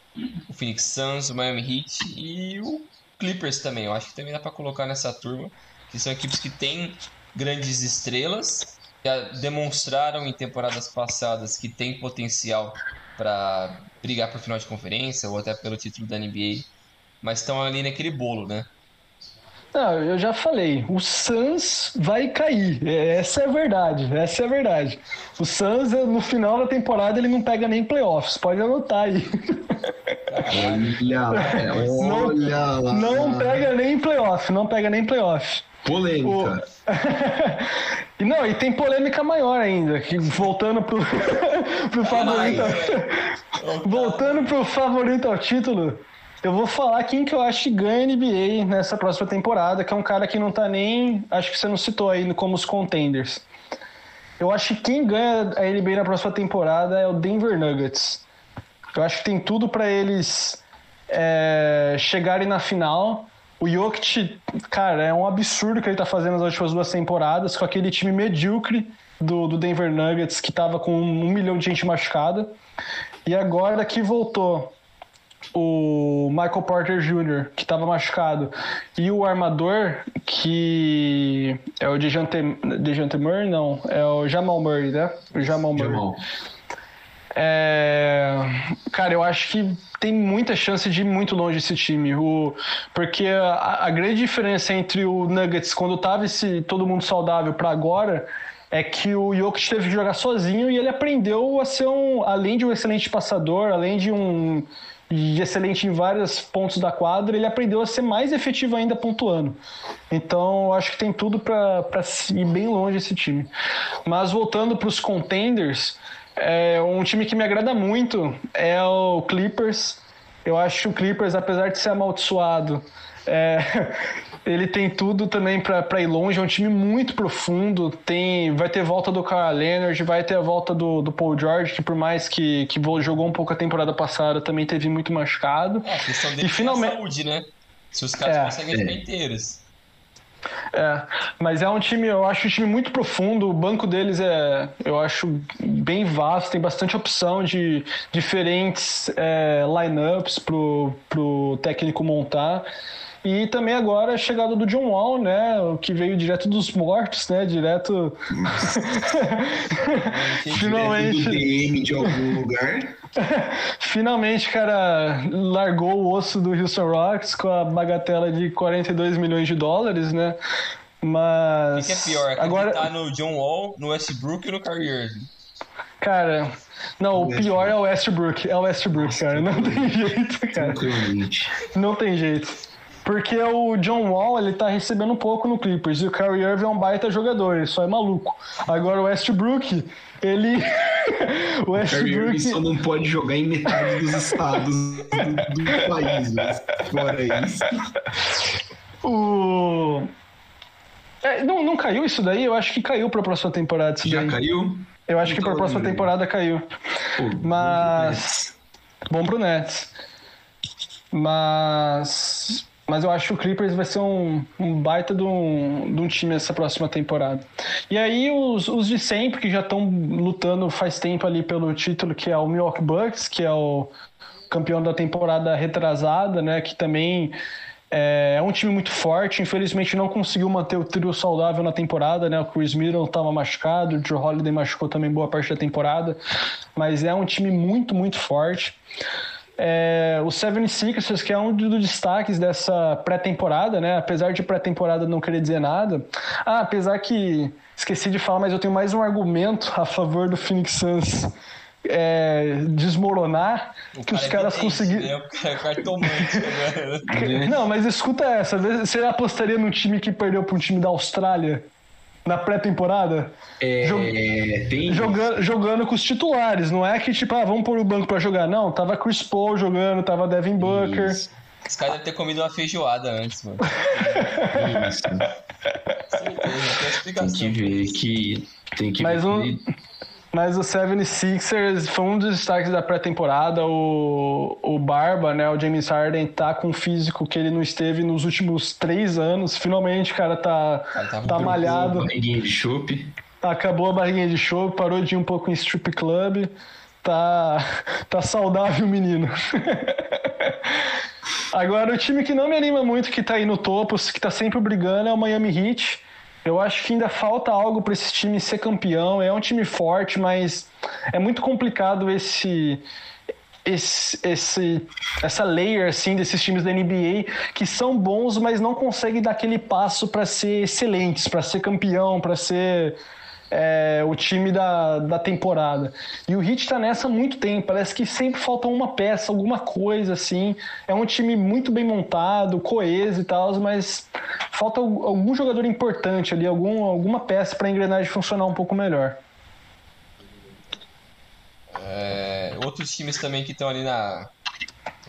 o Phoenix Suns, o Miami Heat e o Clippers também. Eu acho que também dá para colocar nessa turma, que são equipes que têm grandes estrelas, já demonstraram em temporadas passadas que tem potencial para brigar para o final de conferência ou até pelo título da NBA, mas estão ali naquele bolo, né? Não, eu já falei, o Suns vai cair. Essa é a verdade, essa é a verdade. O Suns, no final da temporada, ele não pega nem playoffs, pode anotar aí. Olha, olha não, não pega nem playoff, não pega nem playoff. Polêmica. O... Não, e tem polêmica maior ainda, que voltando pro, pro favorito. voltando pro favorito ao título, eu vou falar quem que eu acho que ganha NBA nessa próxima temporada, que é um cara que não tá nem. Acho que você não citou aí como os contenders. Eu acho que quem ganha a NBA na próxima temporada é o Denver Nuggets. Eu acho que tem tudo para eles é, chegarem na final. O Jokic, cara, é um absurdo que ele tá fazendo nas últimas duas temporadas com aquele time medíocre do, do Denver Nuggets que tava com um milhão de gente machucada. E agora que voltou o Michael Porter Jr., que estava machucado, e o armador, que é o Dejante, Dejante Murray, não, é o Jamal Murray, né? O Jamal Murray. Jamal. É... Cara, eu acho que tem muita chance de ir muito longe esse time. O... Porque a, a grande diferença entre o Nuggets, quando tava esse, todo mundo saudável, para agora, é que o Jokic teve que jogar sozinho e ele aprendeu a ser um, além de um excelente passador, além de um de excelente em vários pontos da quadra, ele aprendeu a ser mais efetivo ainda pontuando. Então, eu acho que tem tudo para ir bem longe esse time. Mas voltando para os contenders, é um time que me agrada muito é o Clippers. Eu acho que o Clippers, apesar de ser amaldiçoado, é, ele tem tudo também para ir longe. É um time muito profundo. Tem, vai ter volta do Kyle Leonard, vai ter a volta do, do Paul George, que por mais que, que jogou um pouco a temporada passada, também teve muito machucado. É, a questão dele e finalmente... é saúde, né? Se os caras é, conseguem ficar inteiros. É, mas é um time, eu acho um time muito profundo. O banco deles é, eu acho, bem vasto, tem bastante opção de diferentes é, lineups pro, pro técnico montar. E também agora a chegada do John Wall, né? O que veio direto dos mortos, né? Direto. Finalmente. Direto do DM de algum lugar. Finalmente, cara, largou o osso do Houston Rockets com a bagatela de 42 milhões de dólares, né? Mas. O que é pior? Agora no John Wall, no Westbrook e no Kyrie Irving? Cara, não, o pior é o Westbrook. É o Westbrook, cara. Não tem jeito, cara. Não tem jeito. Porque o John Wall, ele tá recebendo um pouco no Clippers e o Kyrie Irving é um baita jogador, ele só é maluco. Agora o Westbrook, ele... o Westbrook... só não pode jogar em metade dos estados do, do país, mas fora isso... O... É, não, não caiu isso daí? Eu acho que caiu pra próxima temporada. Já daí. caiu? Eu acho então, que pra próxima temporada caiu. Pô, mas. Bom pro Nets. Mas. Mas eu acho que o Clippers vai ser um, um baita de um, de um time essa próxima temporada. E aí os, os de sempre, que já estão lutando faz tempo ali pelo título, que é o Milwaukee Bucks, que é o campeão da temporada retrasada, né? Que também é, é um time muito forte. Infelizmente não conseguiu manter o trio saudável na temporada, né? O Chris Middleton estava machucado, o Joe Holiday machucou também boa parte da temporada. Mas é um time muito, muito forte. É, o 76ers, que é um dos destaques dessa pré-temporada, né? Apesar de pré-temporada não querer dizer nada. Ah, apesar que esqueci de falar, mas eu tenho mais um argumento a favor do Phoenix Suns é, desmoronar o que os caras conseguiram. Né? O né? Não, mas escuta essa. Você apostaria num time que perdeu para um time da Austrália? Na pré-temporada. É, jogando, jogando com os titulares, não é que tipo, ah, vamos pôr o banco para jogar. Não, tava Chris Paul jogando, tava Devin Booker. Isso. Os caras devem ter comido uma feijoada antes, mano. Isso. tem que ver que. Tem que Mas ver um, mas o 76ers foi um dos destaques da pré-temporada. O, o Barba, né, o James Harden, tá com um físico que ele não esteve nos últimos três anos. Finalmente, cara, tá, tá, tá malhado. Barriguinha de chope. Acabou a barriguinha de chope, parou de ir um pouco em strip club. Tá, tá saudável o menino. Agora, o time que não me anima muito, que tá aí no topo, que tá sempre brigando, é o Miami Heat. Eu acho que ainda falta algo para esse time ser campeão. É um time forte, mas é muito complicado esse esse, esse, essa layer assim desses times da NBA que são bons, mas não conseguem dar aquele passo para ser excelentes, para ser campeão, para ser é, o time da, da temporada. E o Heat está nessa há muito tempo, parece que sempre falta uma peça, alguma coisa assim. É um time muito bem montado, coeso e tal, mas falta algum jogador importante ali, algum, alguma peça para a engrenagem funcionar um pouco melhor. É, outros times também que estão ali na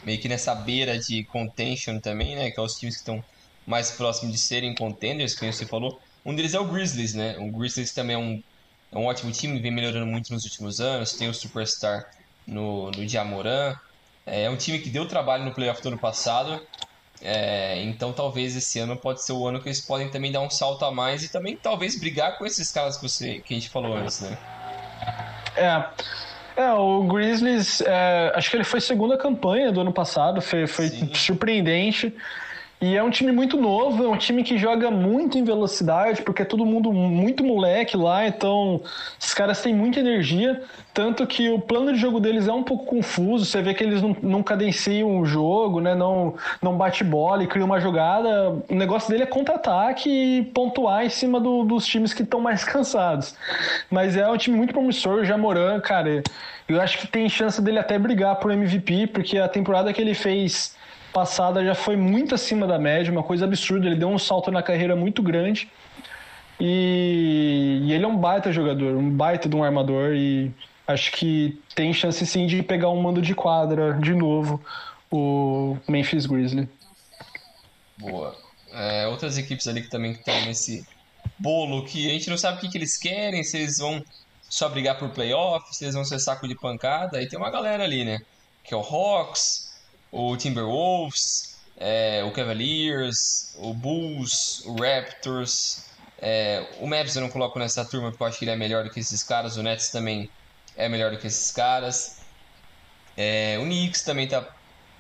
meio que nessa beira de contention também, né? Que são os times que estão mais próximos de serem contenders, como você falou. Um deles é o Grizzlies, né? O Grizzlies também é um, é um ótimo time, vem melhorando muito nos últimos anos. Tem o Superstar no, no Jamoran. É um time que deu trabalho no playoff do ano passado. É, então talvez esse ano pode ser o ano que eles podem também dar um salto a mais e também talvez brigar com esses caras que, você, que a gente falou antes, né? É. É, o Grizzlies, é, acho que ele foi segunda campanha do ano passado, foi, foi surpreendente. E é um time muito novo, é um time que joga muito em velocidade, porque é todo mundo muito moleque lá, então os caras têm muita energia. Tanto que o plano de jogo deles é um pouco confuso, você vê que eles não, não cadenciam o jogo, né? não, não bate bola e cria uma jogada. O negócio dele é contra-ataque e pontuar em cima do, dos times que estão mais cansados. Mas é um time muito promissor, o Jamoran, cara. Eu acho que tem chance dele até brigar pro MVP, porque a temporada que ele fez passada já foi muito acima da média, uma coisa absurda. Ele deu um salto na carreira muito grande. E, e ele é um baita jogador, um baita de um armador. E acho que tem chance sim de pegar um mando de quadra de novo o Memphis Grizzly. Boa. É, outras equipes ali que também estão nesse bolo que a gente não sabe o que, que eles querem, se eles vão só brigar por playoffs, se eles vão ser saco de pancada. Aí tem uma galera ali, né? Que é o Hawks, o Timberwolves, é, o Cavaliers, o Bulls, o Raptors. É, o Mavs eu não coloco nessa turma porque eu acho que ele é melhor do que esses caras. O Nets também é melhor do que esses caras. É, o Knicks também tá.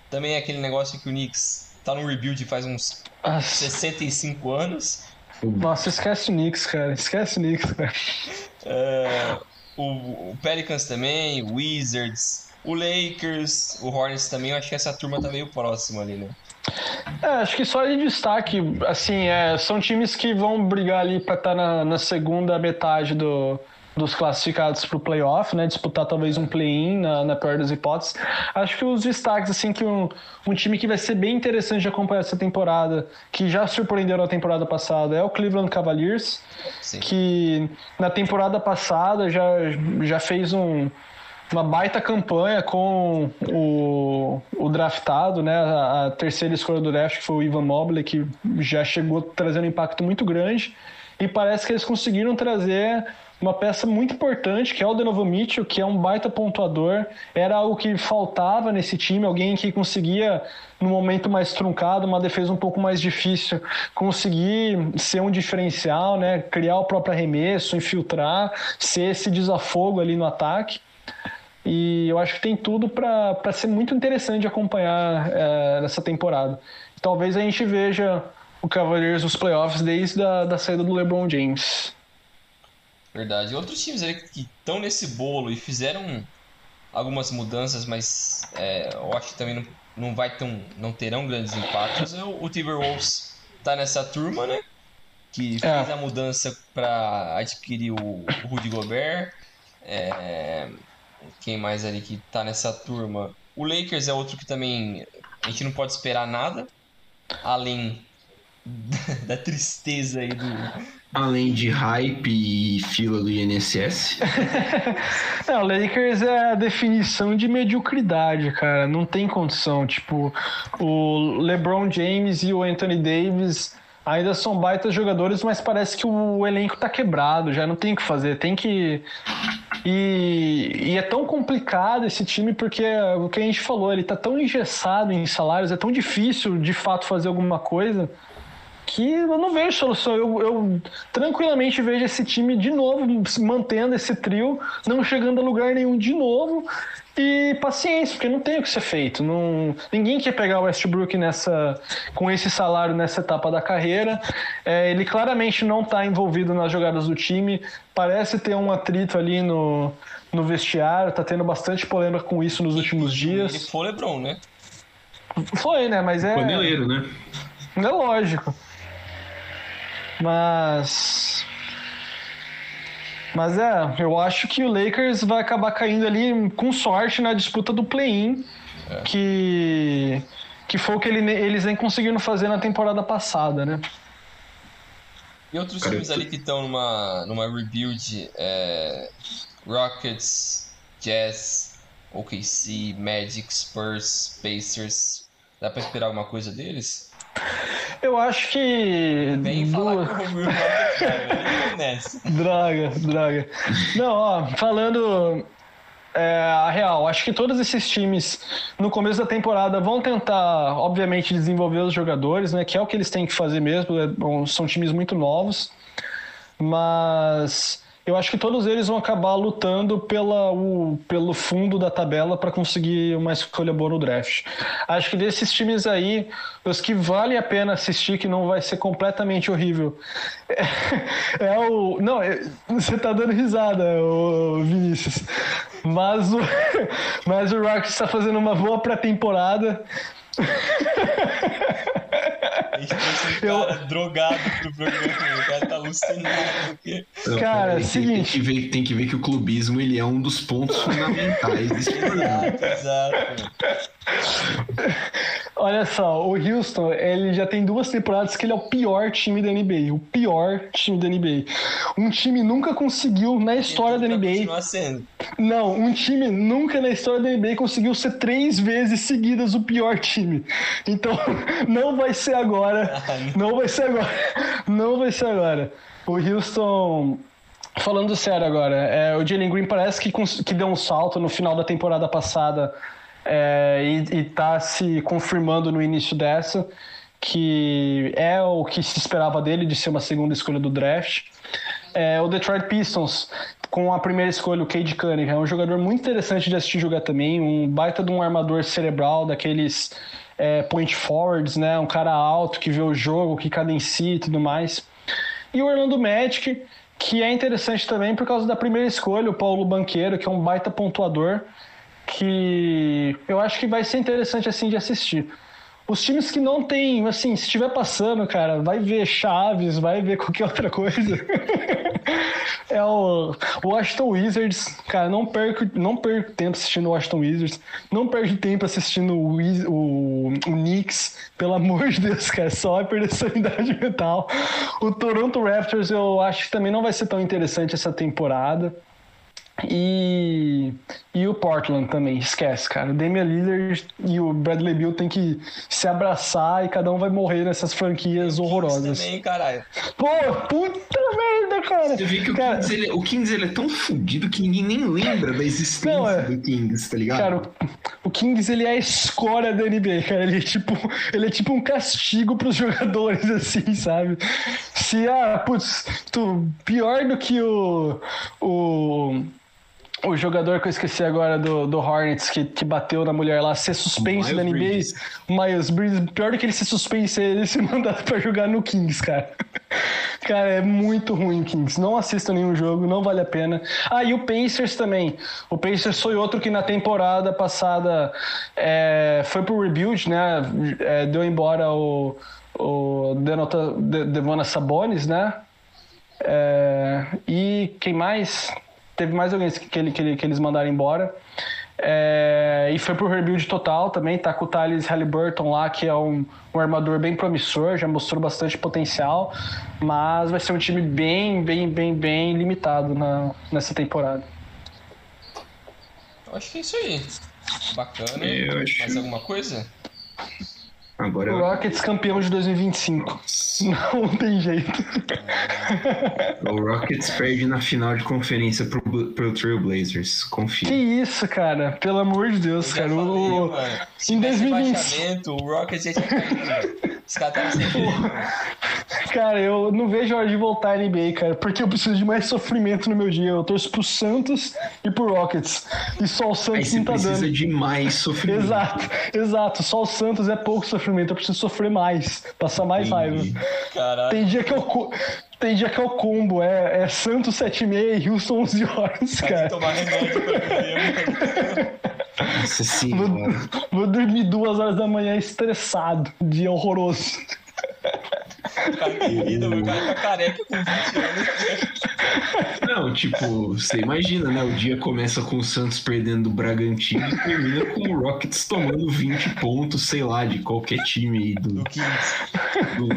Também é aquele negócio que o Knicks tá no rebuild faz uns Nossa. 65 anos. Nossa, esquece o Knicks, cara. Esquece o Knicks, cara. É, o, o Pelicans também, o Wizards, o Lakers, o Hornets também, eu acho que essa turma tá meio próxima ali, né? É, acho que só de destaque, assim, é, são times que vão brigar ali para estar tá na, na, segunda metade do, dos classificados para o playoff, né? Disputar talvez um play-in na, na pior das hipóteses. Acho que os destaques, assim, que um, um time que vai ser bem interessante de acompanhar essa temporada, que já surpreendeu na temporada passada, é o Cleveland Cavaliers, Sim. que na temporada passada já, já fez um uma baita campanha com o, o draftado, né? A, a, terceira escolha do draft, que foi o Ivan Mobley, que já chegou trazendo um impacto muito grande. E parece que eles conseguiram trazer uma peça muito importante, que é o Donovan Mitchell, que é um baita pontuador. Era algo que faltava nesse time, alguém que conseguia, no momento mais truncado, uma defesa um pouco mais difícil, conseguir ser um diferencial, né? criar o próprio arremesso, infiltrar, ser esse desafogo ali no ataque. E eu acho que tem tudo para ser muito interessante acompanhar é, nessa temporada. Talvez a gente veja o Cavaliers nos playoffs desde a da saída do LeBron James. Verdade. Outros times que estão nesse bolo e fizeram algumas mudanças, mas é, eu acho que também não, não, vai tão, não terão grandes impactos. É o, o Timberwolves tá nessa turma, né? Que é. fez a mudança para adquirir o, o Rudy Gobert. É, quem mais ali que tá nessa turma? O Lakers é outro que também a gente não pode esperar nada, além da tristeza aí do. Além de hype e fila do INSS. não, o Lakers é a definição de mediocridade, cara. Não tem condição. Tipo, o LeBron James e o Anthony Davis ainda são baitas jogadores, mas parece que o elenco tá quebrado, já não tem o que fazer. Tem que e, e, é tão complicado esse time porque o que a gente falou, ele tá tão engessado em salários, é tão difícil de fato fazer alguma coisa que eu não vejo solução. Eu, eu tranquilamente vejo esse time de novo mantendo esse trio, não chegando a lugar nenhum de novo e paciência, porque não tem o que ser feito. Não, ninguém quer pegar o Westbrook nessa, com esse salário nessa etapa da carreira. É, ele claramente não está envolvido nas jogadas do time. Parece ter um atrito ali no, no vestiário. Está tendo bastante polêmica com isso nos últimos dias. Ele foi LeBron, né? Foi, né? Mas é. Paneleiro, né? É lógico. Mas mas é, eu acho que o Lakers vai acabar caindo ali com sorte na disputa do play-in, é. que, que foi o que ele, eles nem conseguiram fazer na temporada passada, né? E outros Cara, times ali que estão numa, numa rebuild, é, Rockets, Jazz, OKC, Magic, Spurs, Pacers, dá pra esperar alguma coisa deles? Eu acho que. Vem falar com o Droga, droga. Não, ó, falando é, a real, acho que todos esses times no começo da temporada vão tentar, obviamente, desenvolver os jogadores, né? Que é o que eles têm que fazer mesmo. É, são times muito novos. Mas eu acho que todos eles vão acabar lutando pela, o, pelo fundo da tabela para conseguir uma escolha boa no draft. Acho que desses times aí, os que vale a pena assistir, que não vai ser completamente horrível, é, é o. Não, é, você tá dando risada, o Vinícius. Mas o, mas o Rockets está fazendo uma boa pré-temporada. A gente trouxe um cara drogado pro programa, o cara tá alucinado. Porque... Não, Cara, tem- seguinte. Tem que, ver, tem que ver que o clubismo ele é um dos pontos fundamentais desse programa. Exato. Olha só, o Houston, ele já tem duas temporadas que ele é o pior time da NBA. O pior time da NBA. Um time nunca conseguiu, na história da Vai NBA, sendo. Não, um time nunca na história da NBA conseguiu ser três vezes seguidas o pior time. Então, não vai ser agora. Não vai ser agora. Não vai ser agora. O Houston. Falando sério agora, é, o Jalen Green parece que, que deu um salto no final da temporada passada é, e, e tá se confirmando no início dessa, que é o que se esperava dele de ser uma segunda escolha do draft. É, o Detroit Pistons, com a primeira escolha, o Cade Cunningham, é um jogador muito interessante de assistir jogar também, um baita de um armador cerebral, daqueles é, point forwards, né? Um cara alto que vê o jogo, que cadencia e tudo mais. E o Orlando Magic, que é interessante também por causa da primeira escolha, o Paulo Banqueiro, que é um baita pontuador, que eu acho que vai ser interessante assim de assistir. Os times que não tem, assim, se estiver passando, cara, vai ver Chaves, vai ver qualquer outra coisa. é o Washington Wizards, cara, não perco, não perco tempo assistindo o Washington Wizards, não perco tempo assistindo o, o, o Knicks, pelo amor de Deus, cara, só vai perder sanidade mental. O Toronto Raptors eu acho que também não vai ser tão interessante essa temporada. E, e o Portland também, esquece, cara. O Damian Lillard e o Bradley Beal tem que se abraçar e cada um vai morrer nessas franquias horrorosas. Também, caralho. Pô, puta merda, cara. Você vê que o cara, Kings, ele, o Kings ele é tão fodido que ninguém nem lembra da existência Não, é. do Kings, tá ligado? Cara, o, o Kings ele é a escória da NBA, cara. Ele é tipo, ele é tipo um castigo pros jogadores, assim, sabe? Se, ah, putz, tu, pior do que o. o o jogador que eu esqueci agora do, do Hornets, que, que bateu na mulher lá, ser suspenso Miles da NBA. Bridges. O Miles Bridges, pior do que ele ser suspenso é ele ser mandado pra jogar no Kings, cara. Cara, é muito ruim o Kings. Não assista nenhum jogo, não vale a pena. Ah, e o Pacers também. O Pacers foi outro que na temporada passada é, foi pro rebuild, né? É, deu embora o, o Denota, De, Devona Sabonis, né? É, e quem mais? Teve mais alguém que, ele, que, ele- que eles mandaram embora. É, e foi pro rebuild total também. Tá com o Thales Halliburton lá, que é um, um armador bem promissor, já mostrou bastante potencial. Mas vai ser um time bem, bem, bem, bem limitado na, nessa temporada. Eu acho que é isso aí. Bacana. Acho- Mais alguma coisa? Agora O Rockets campeão de 2025. Não tem jeito. o Rockets perde na final de conferência pro, pro Trailblazers. Que Confia. isso, cara? Pelo amor de Deus, cara. falei, O- mano. Em tivesse 2020. rebaixamento, o Rockets já tinha caído. Os caras sem. Cara, eu não vejo a hora de voltar à NBA, cara, porque eu preciso de mais sofrimento no meu dia. Eu torço pro Santos e pro Rockets. E só o Santos não tá precisa dando. de mais sofrimento. Exato, exato. Só o Santos é pouco sofrimento. Eu preciso sofrer mais, passar mais raiva. Caralho. Tem dia que eu. Tem dia que é o combo, é, é Santos 7 e Houston 11 horas, Tem que cara. tomar remédio pra mano. Nossa senhora. Vou dormir duas horas da manhã estressado, dia horroroso. O cara tem vida, mano. o cara tá careca com 20 anos. Não, tipo, você imagina, né? O dia começa com o Santos perdendo do Bragantino e termina com o Rockets tomando 20 pontos, sei lá, de qualquer time aí do. Do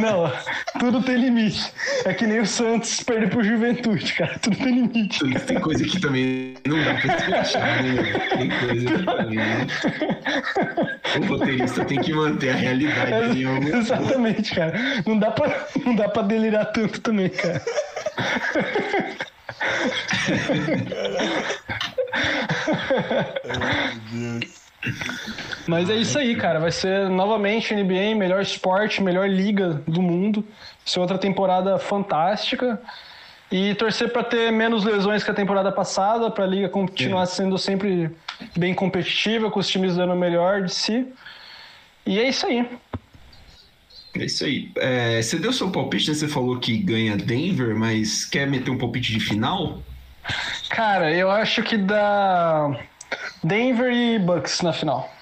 Não, tudo tem limite. É que nem o Santos perder pro Juventude, cara. Tudo tem limite. Tem coisa que também não dá pra despachar, né? Tem coisa que também. né? O roteirista tem que manter a realidade ponto. Exatamente, cara. Não dá, pra, não dá pra delirar tanto também, cara. Meu Deus. Mas é isso aí, cara. Vai ser novamente NBA, melhor esporte, melhor liga do mundo. Vai ser outra temporada fantástica. E torcer para ter menos lesões que a temporada passada, para a liga continuar é. sendo sempre bem competitiva, com os times dando o melhor de si. E é isso aí. É isso aí. É, você deu seu palpite, né? Você falou que ganha Denver, mas quer meter um palpite de final? Cara, eu acho que dá Denver e Bucks na final.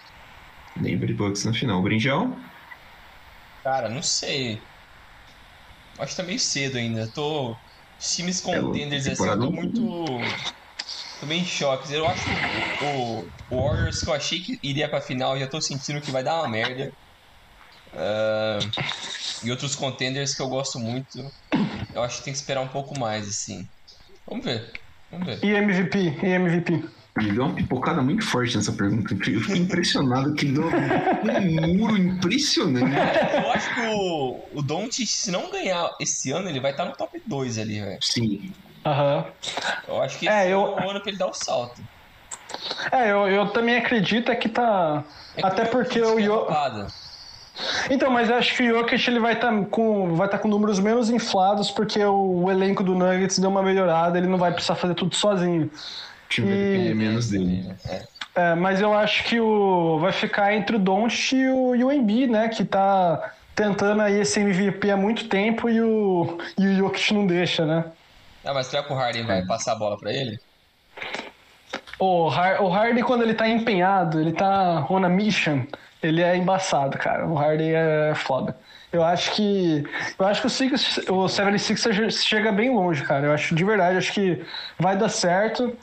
Denver e Bucks na final. Brinjal? Cara, não sei. Acho que tá meio cedo ainda. Tô. Os times contenders é, assim, eu tô muito. Tô meio em choque. Eu acho que o, o Warriors que eu achei que iria pra final, já tô sentindo que vai dar uma merda. Uh, e outros contenders que eu gosto muito, eu acho que tem que esperar um pouco mais, assim. Vamos ver. Vamos ver. E MVP? E MVP? Ele deu uma pipocada muito forte nessa pergunta. Eu fiquei impressionado que ele deu um muro impressionante. Eu acho que o, o Don't, se não ganhar esse ano, ele vai estar no top 2 ali, velho. Sim. Aham. Uhum. Eu acho que é, esse eu... é o ano pra ele dar o salto. É, eu, eu também acredito é que tá. É que Até porque o Yo. Então, mas eu acho que o Jokic ele vai estar tá com, vai tá com números menos inflados porque o, o, elenco do Nuggets deu uma melhorada, ele não vai precisar fazer tudo sozinho. O time vai depender menos dele. É. é, mas eu acho que o vai ficar entre o Doncic e o, e o Embiid, né, que tá tentando aí esse MVP há muito tempo e o, e o Jokic não deixa, né? Ah, mas será que o Harden vai passar a bola para ele? O, Har o Harden, quando ele tá empenhado, ele tá on a mission, ele é embaçado, cara. O Harden é foda. Eu acho que. Eu acho que o, Six, o 76 chega bem longe, cara. Eu acho de verdade, acho que vai dar certo.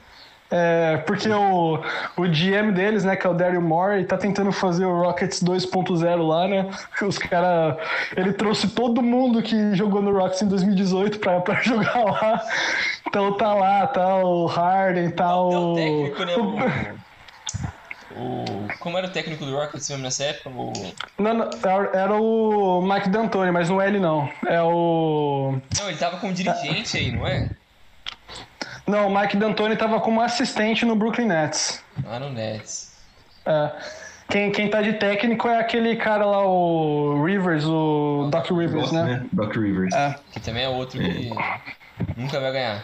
É, porque o, o GM deles, né, que é o Daryl Morey, tá tentando fazer o Rockets 2.0 lá, né? Os cara, ele trouxe todo mundo que jogou no Rockets em 2018 pra, pra jogar lá. Então tá lá, tá o Harden, tá o. o técnico, né? O, como era o técnico do Rockets mesmo nessa época? O... Não, não, era o Mike D'Antoni, mas não é ele não. É o. Não, ele tava como dirigente aí, não é? Não, o Mike D'Antoni tava como assistente no Brooklyn Nets. Ah, no Nets. É. Quem, quem tá de técnico é aquele cara lá, o Rivers, o Doc Rivers, né? né? Doc Rivers. É. Que também é outro que nunca vai ganhar.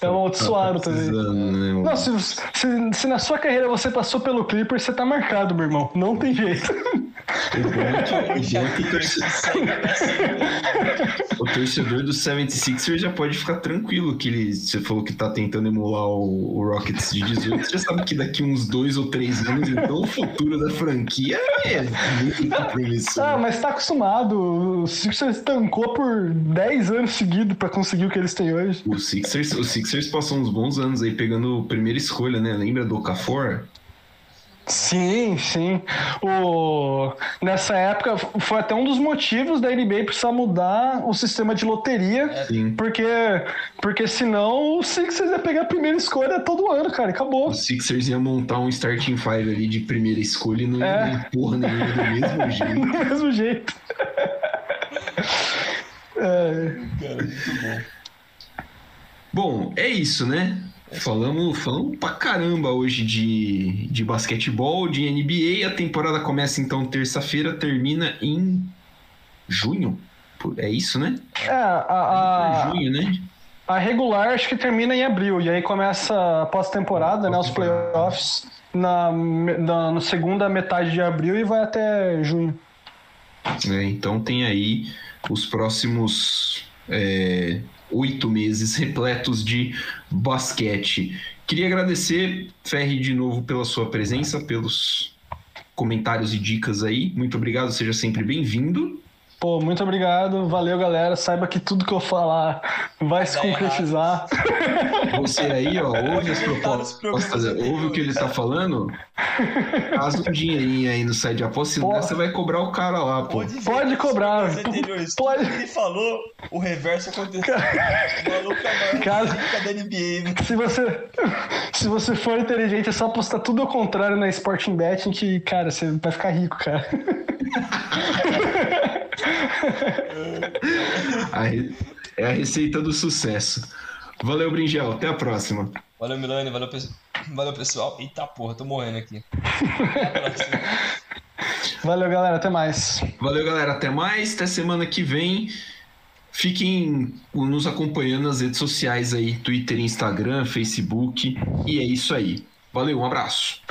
É um amaldiçoado também. Né, não, se, se, se, na sua carreira você passou pelo Clipper, você tá marcado, meu irmão. Não tem jeito. O bom é que, o, bom é que o, torcedor do 76ers já pode ficar tranquilo que ele, você falou que tá tentando emular o, o Rockets de 18, você já sabe que daqui uns dois ou três anos, então o futuro da franquia é muito promissor. Ah, mas tá acostumado. O Sixers tancou por 10 anos seguidos para conseguir o que eles têm hoje. O Sixers, o Sixers passou uns bons anos aí pegando primeira escolha, né? Lembra do Okafor? Sim, sim. O... Nessa época foi até um dos motivos da NBA precisar mudar o sistema de loteria, é. porque porque senão o Sixers ia pegar a primeira escolha todo ano, cara, acabou. O Sixers ia montar um starting five ali de primeira escolha e não ia é. porra nenhuma do mesmo jeito. do mesmo jeito. é. Cara, muito bom. Bom, é isso, né? Falamos, falamos pra caramba hoje de, de basquetebol, de NBA. A temporada começa então terça-feira, termina em junho. É isso, né? É, a, a, junho, né? A regular acho que termina em abril, e aí começa a pós-temporada, né? Os playoffs na, na, na, segunda metade de abril e vai até junho. É, então tem aí os próximos é, oito meses repletos de basquete. Queria agradecer, Ferri, de novo pela sua presença, pelos comentários e dicas aí. Muito obrigado, seja sempre bem-vindo. Pô, muito obrigado. Valeu, galera. Saiba que tudo que eu falar vai se concretizar. Você aí, ó, ouve as propostas, ouve o que ele tá falando. Faz um dinheirinho aí no site de aposta, senão você vai cobrar o cara lá, pô. Pode, Pode cobrar. Pode. Ele falou, o reverso aconteceu. O maluco é cara, da NBA. Se você, se você for inteligente, é só apostar tudo ao contrário na Sporting Betting que, cara, você vai ficar rico, cara. é a receita do sucesso. Valeu, Bringel. Até a próxima. Valeu, Milani. Valeu, valeu pessoal. Eita porra, tô morrendo aqui. Valeu, galera. Até mais. Valeu, galera. Até mais. Até semana que vem. Fiquem nos acompanhando nas redes sociais aí, Twitter, Instagram, Facebook. E é isso aí. Valeu, um abraço.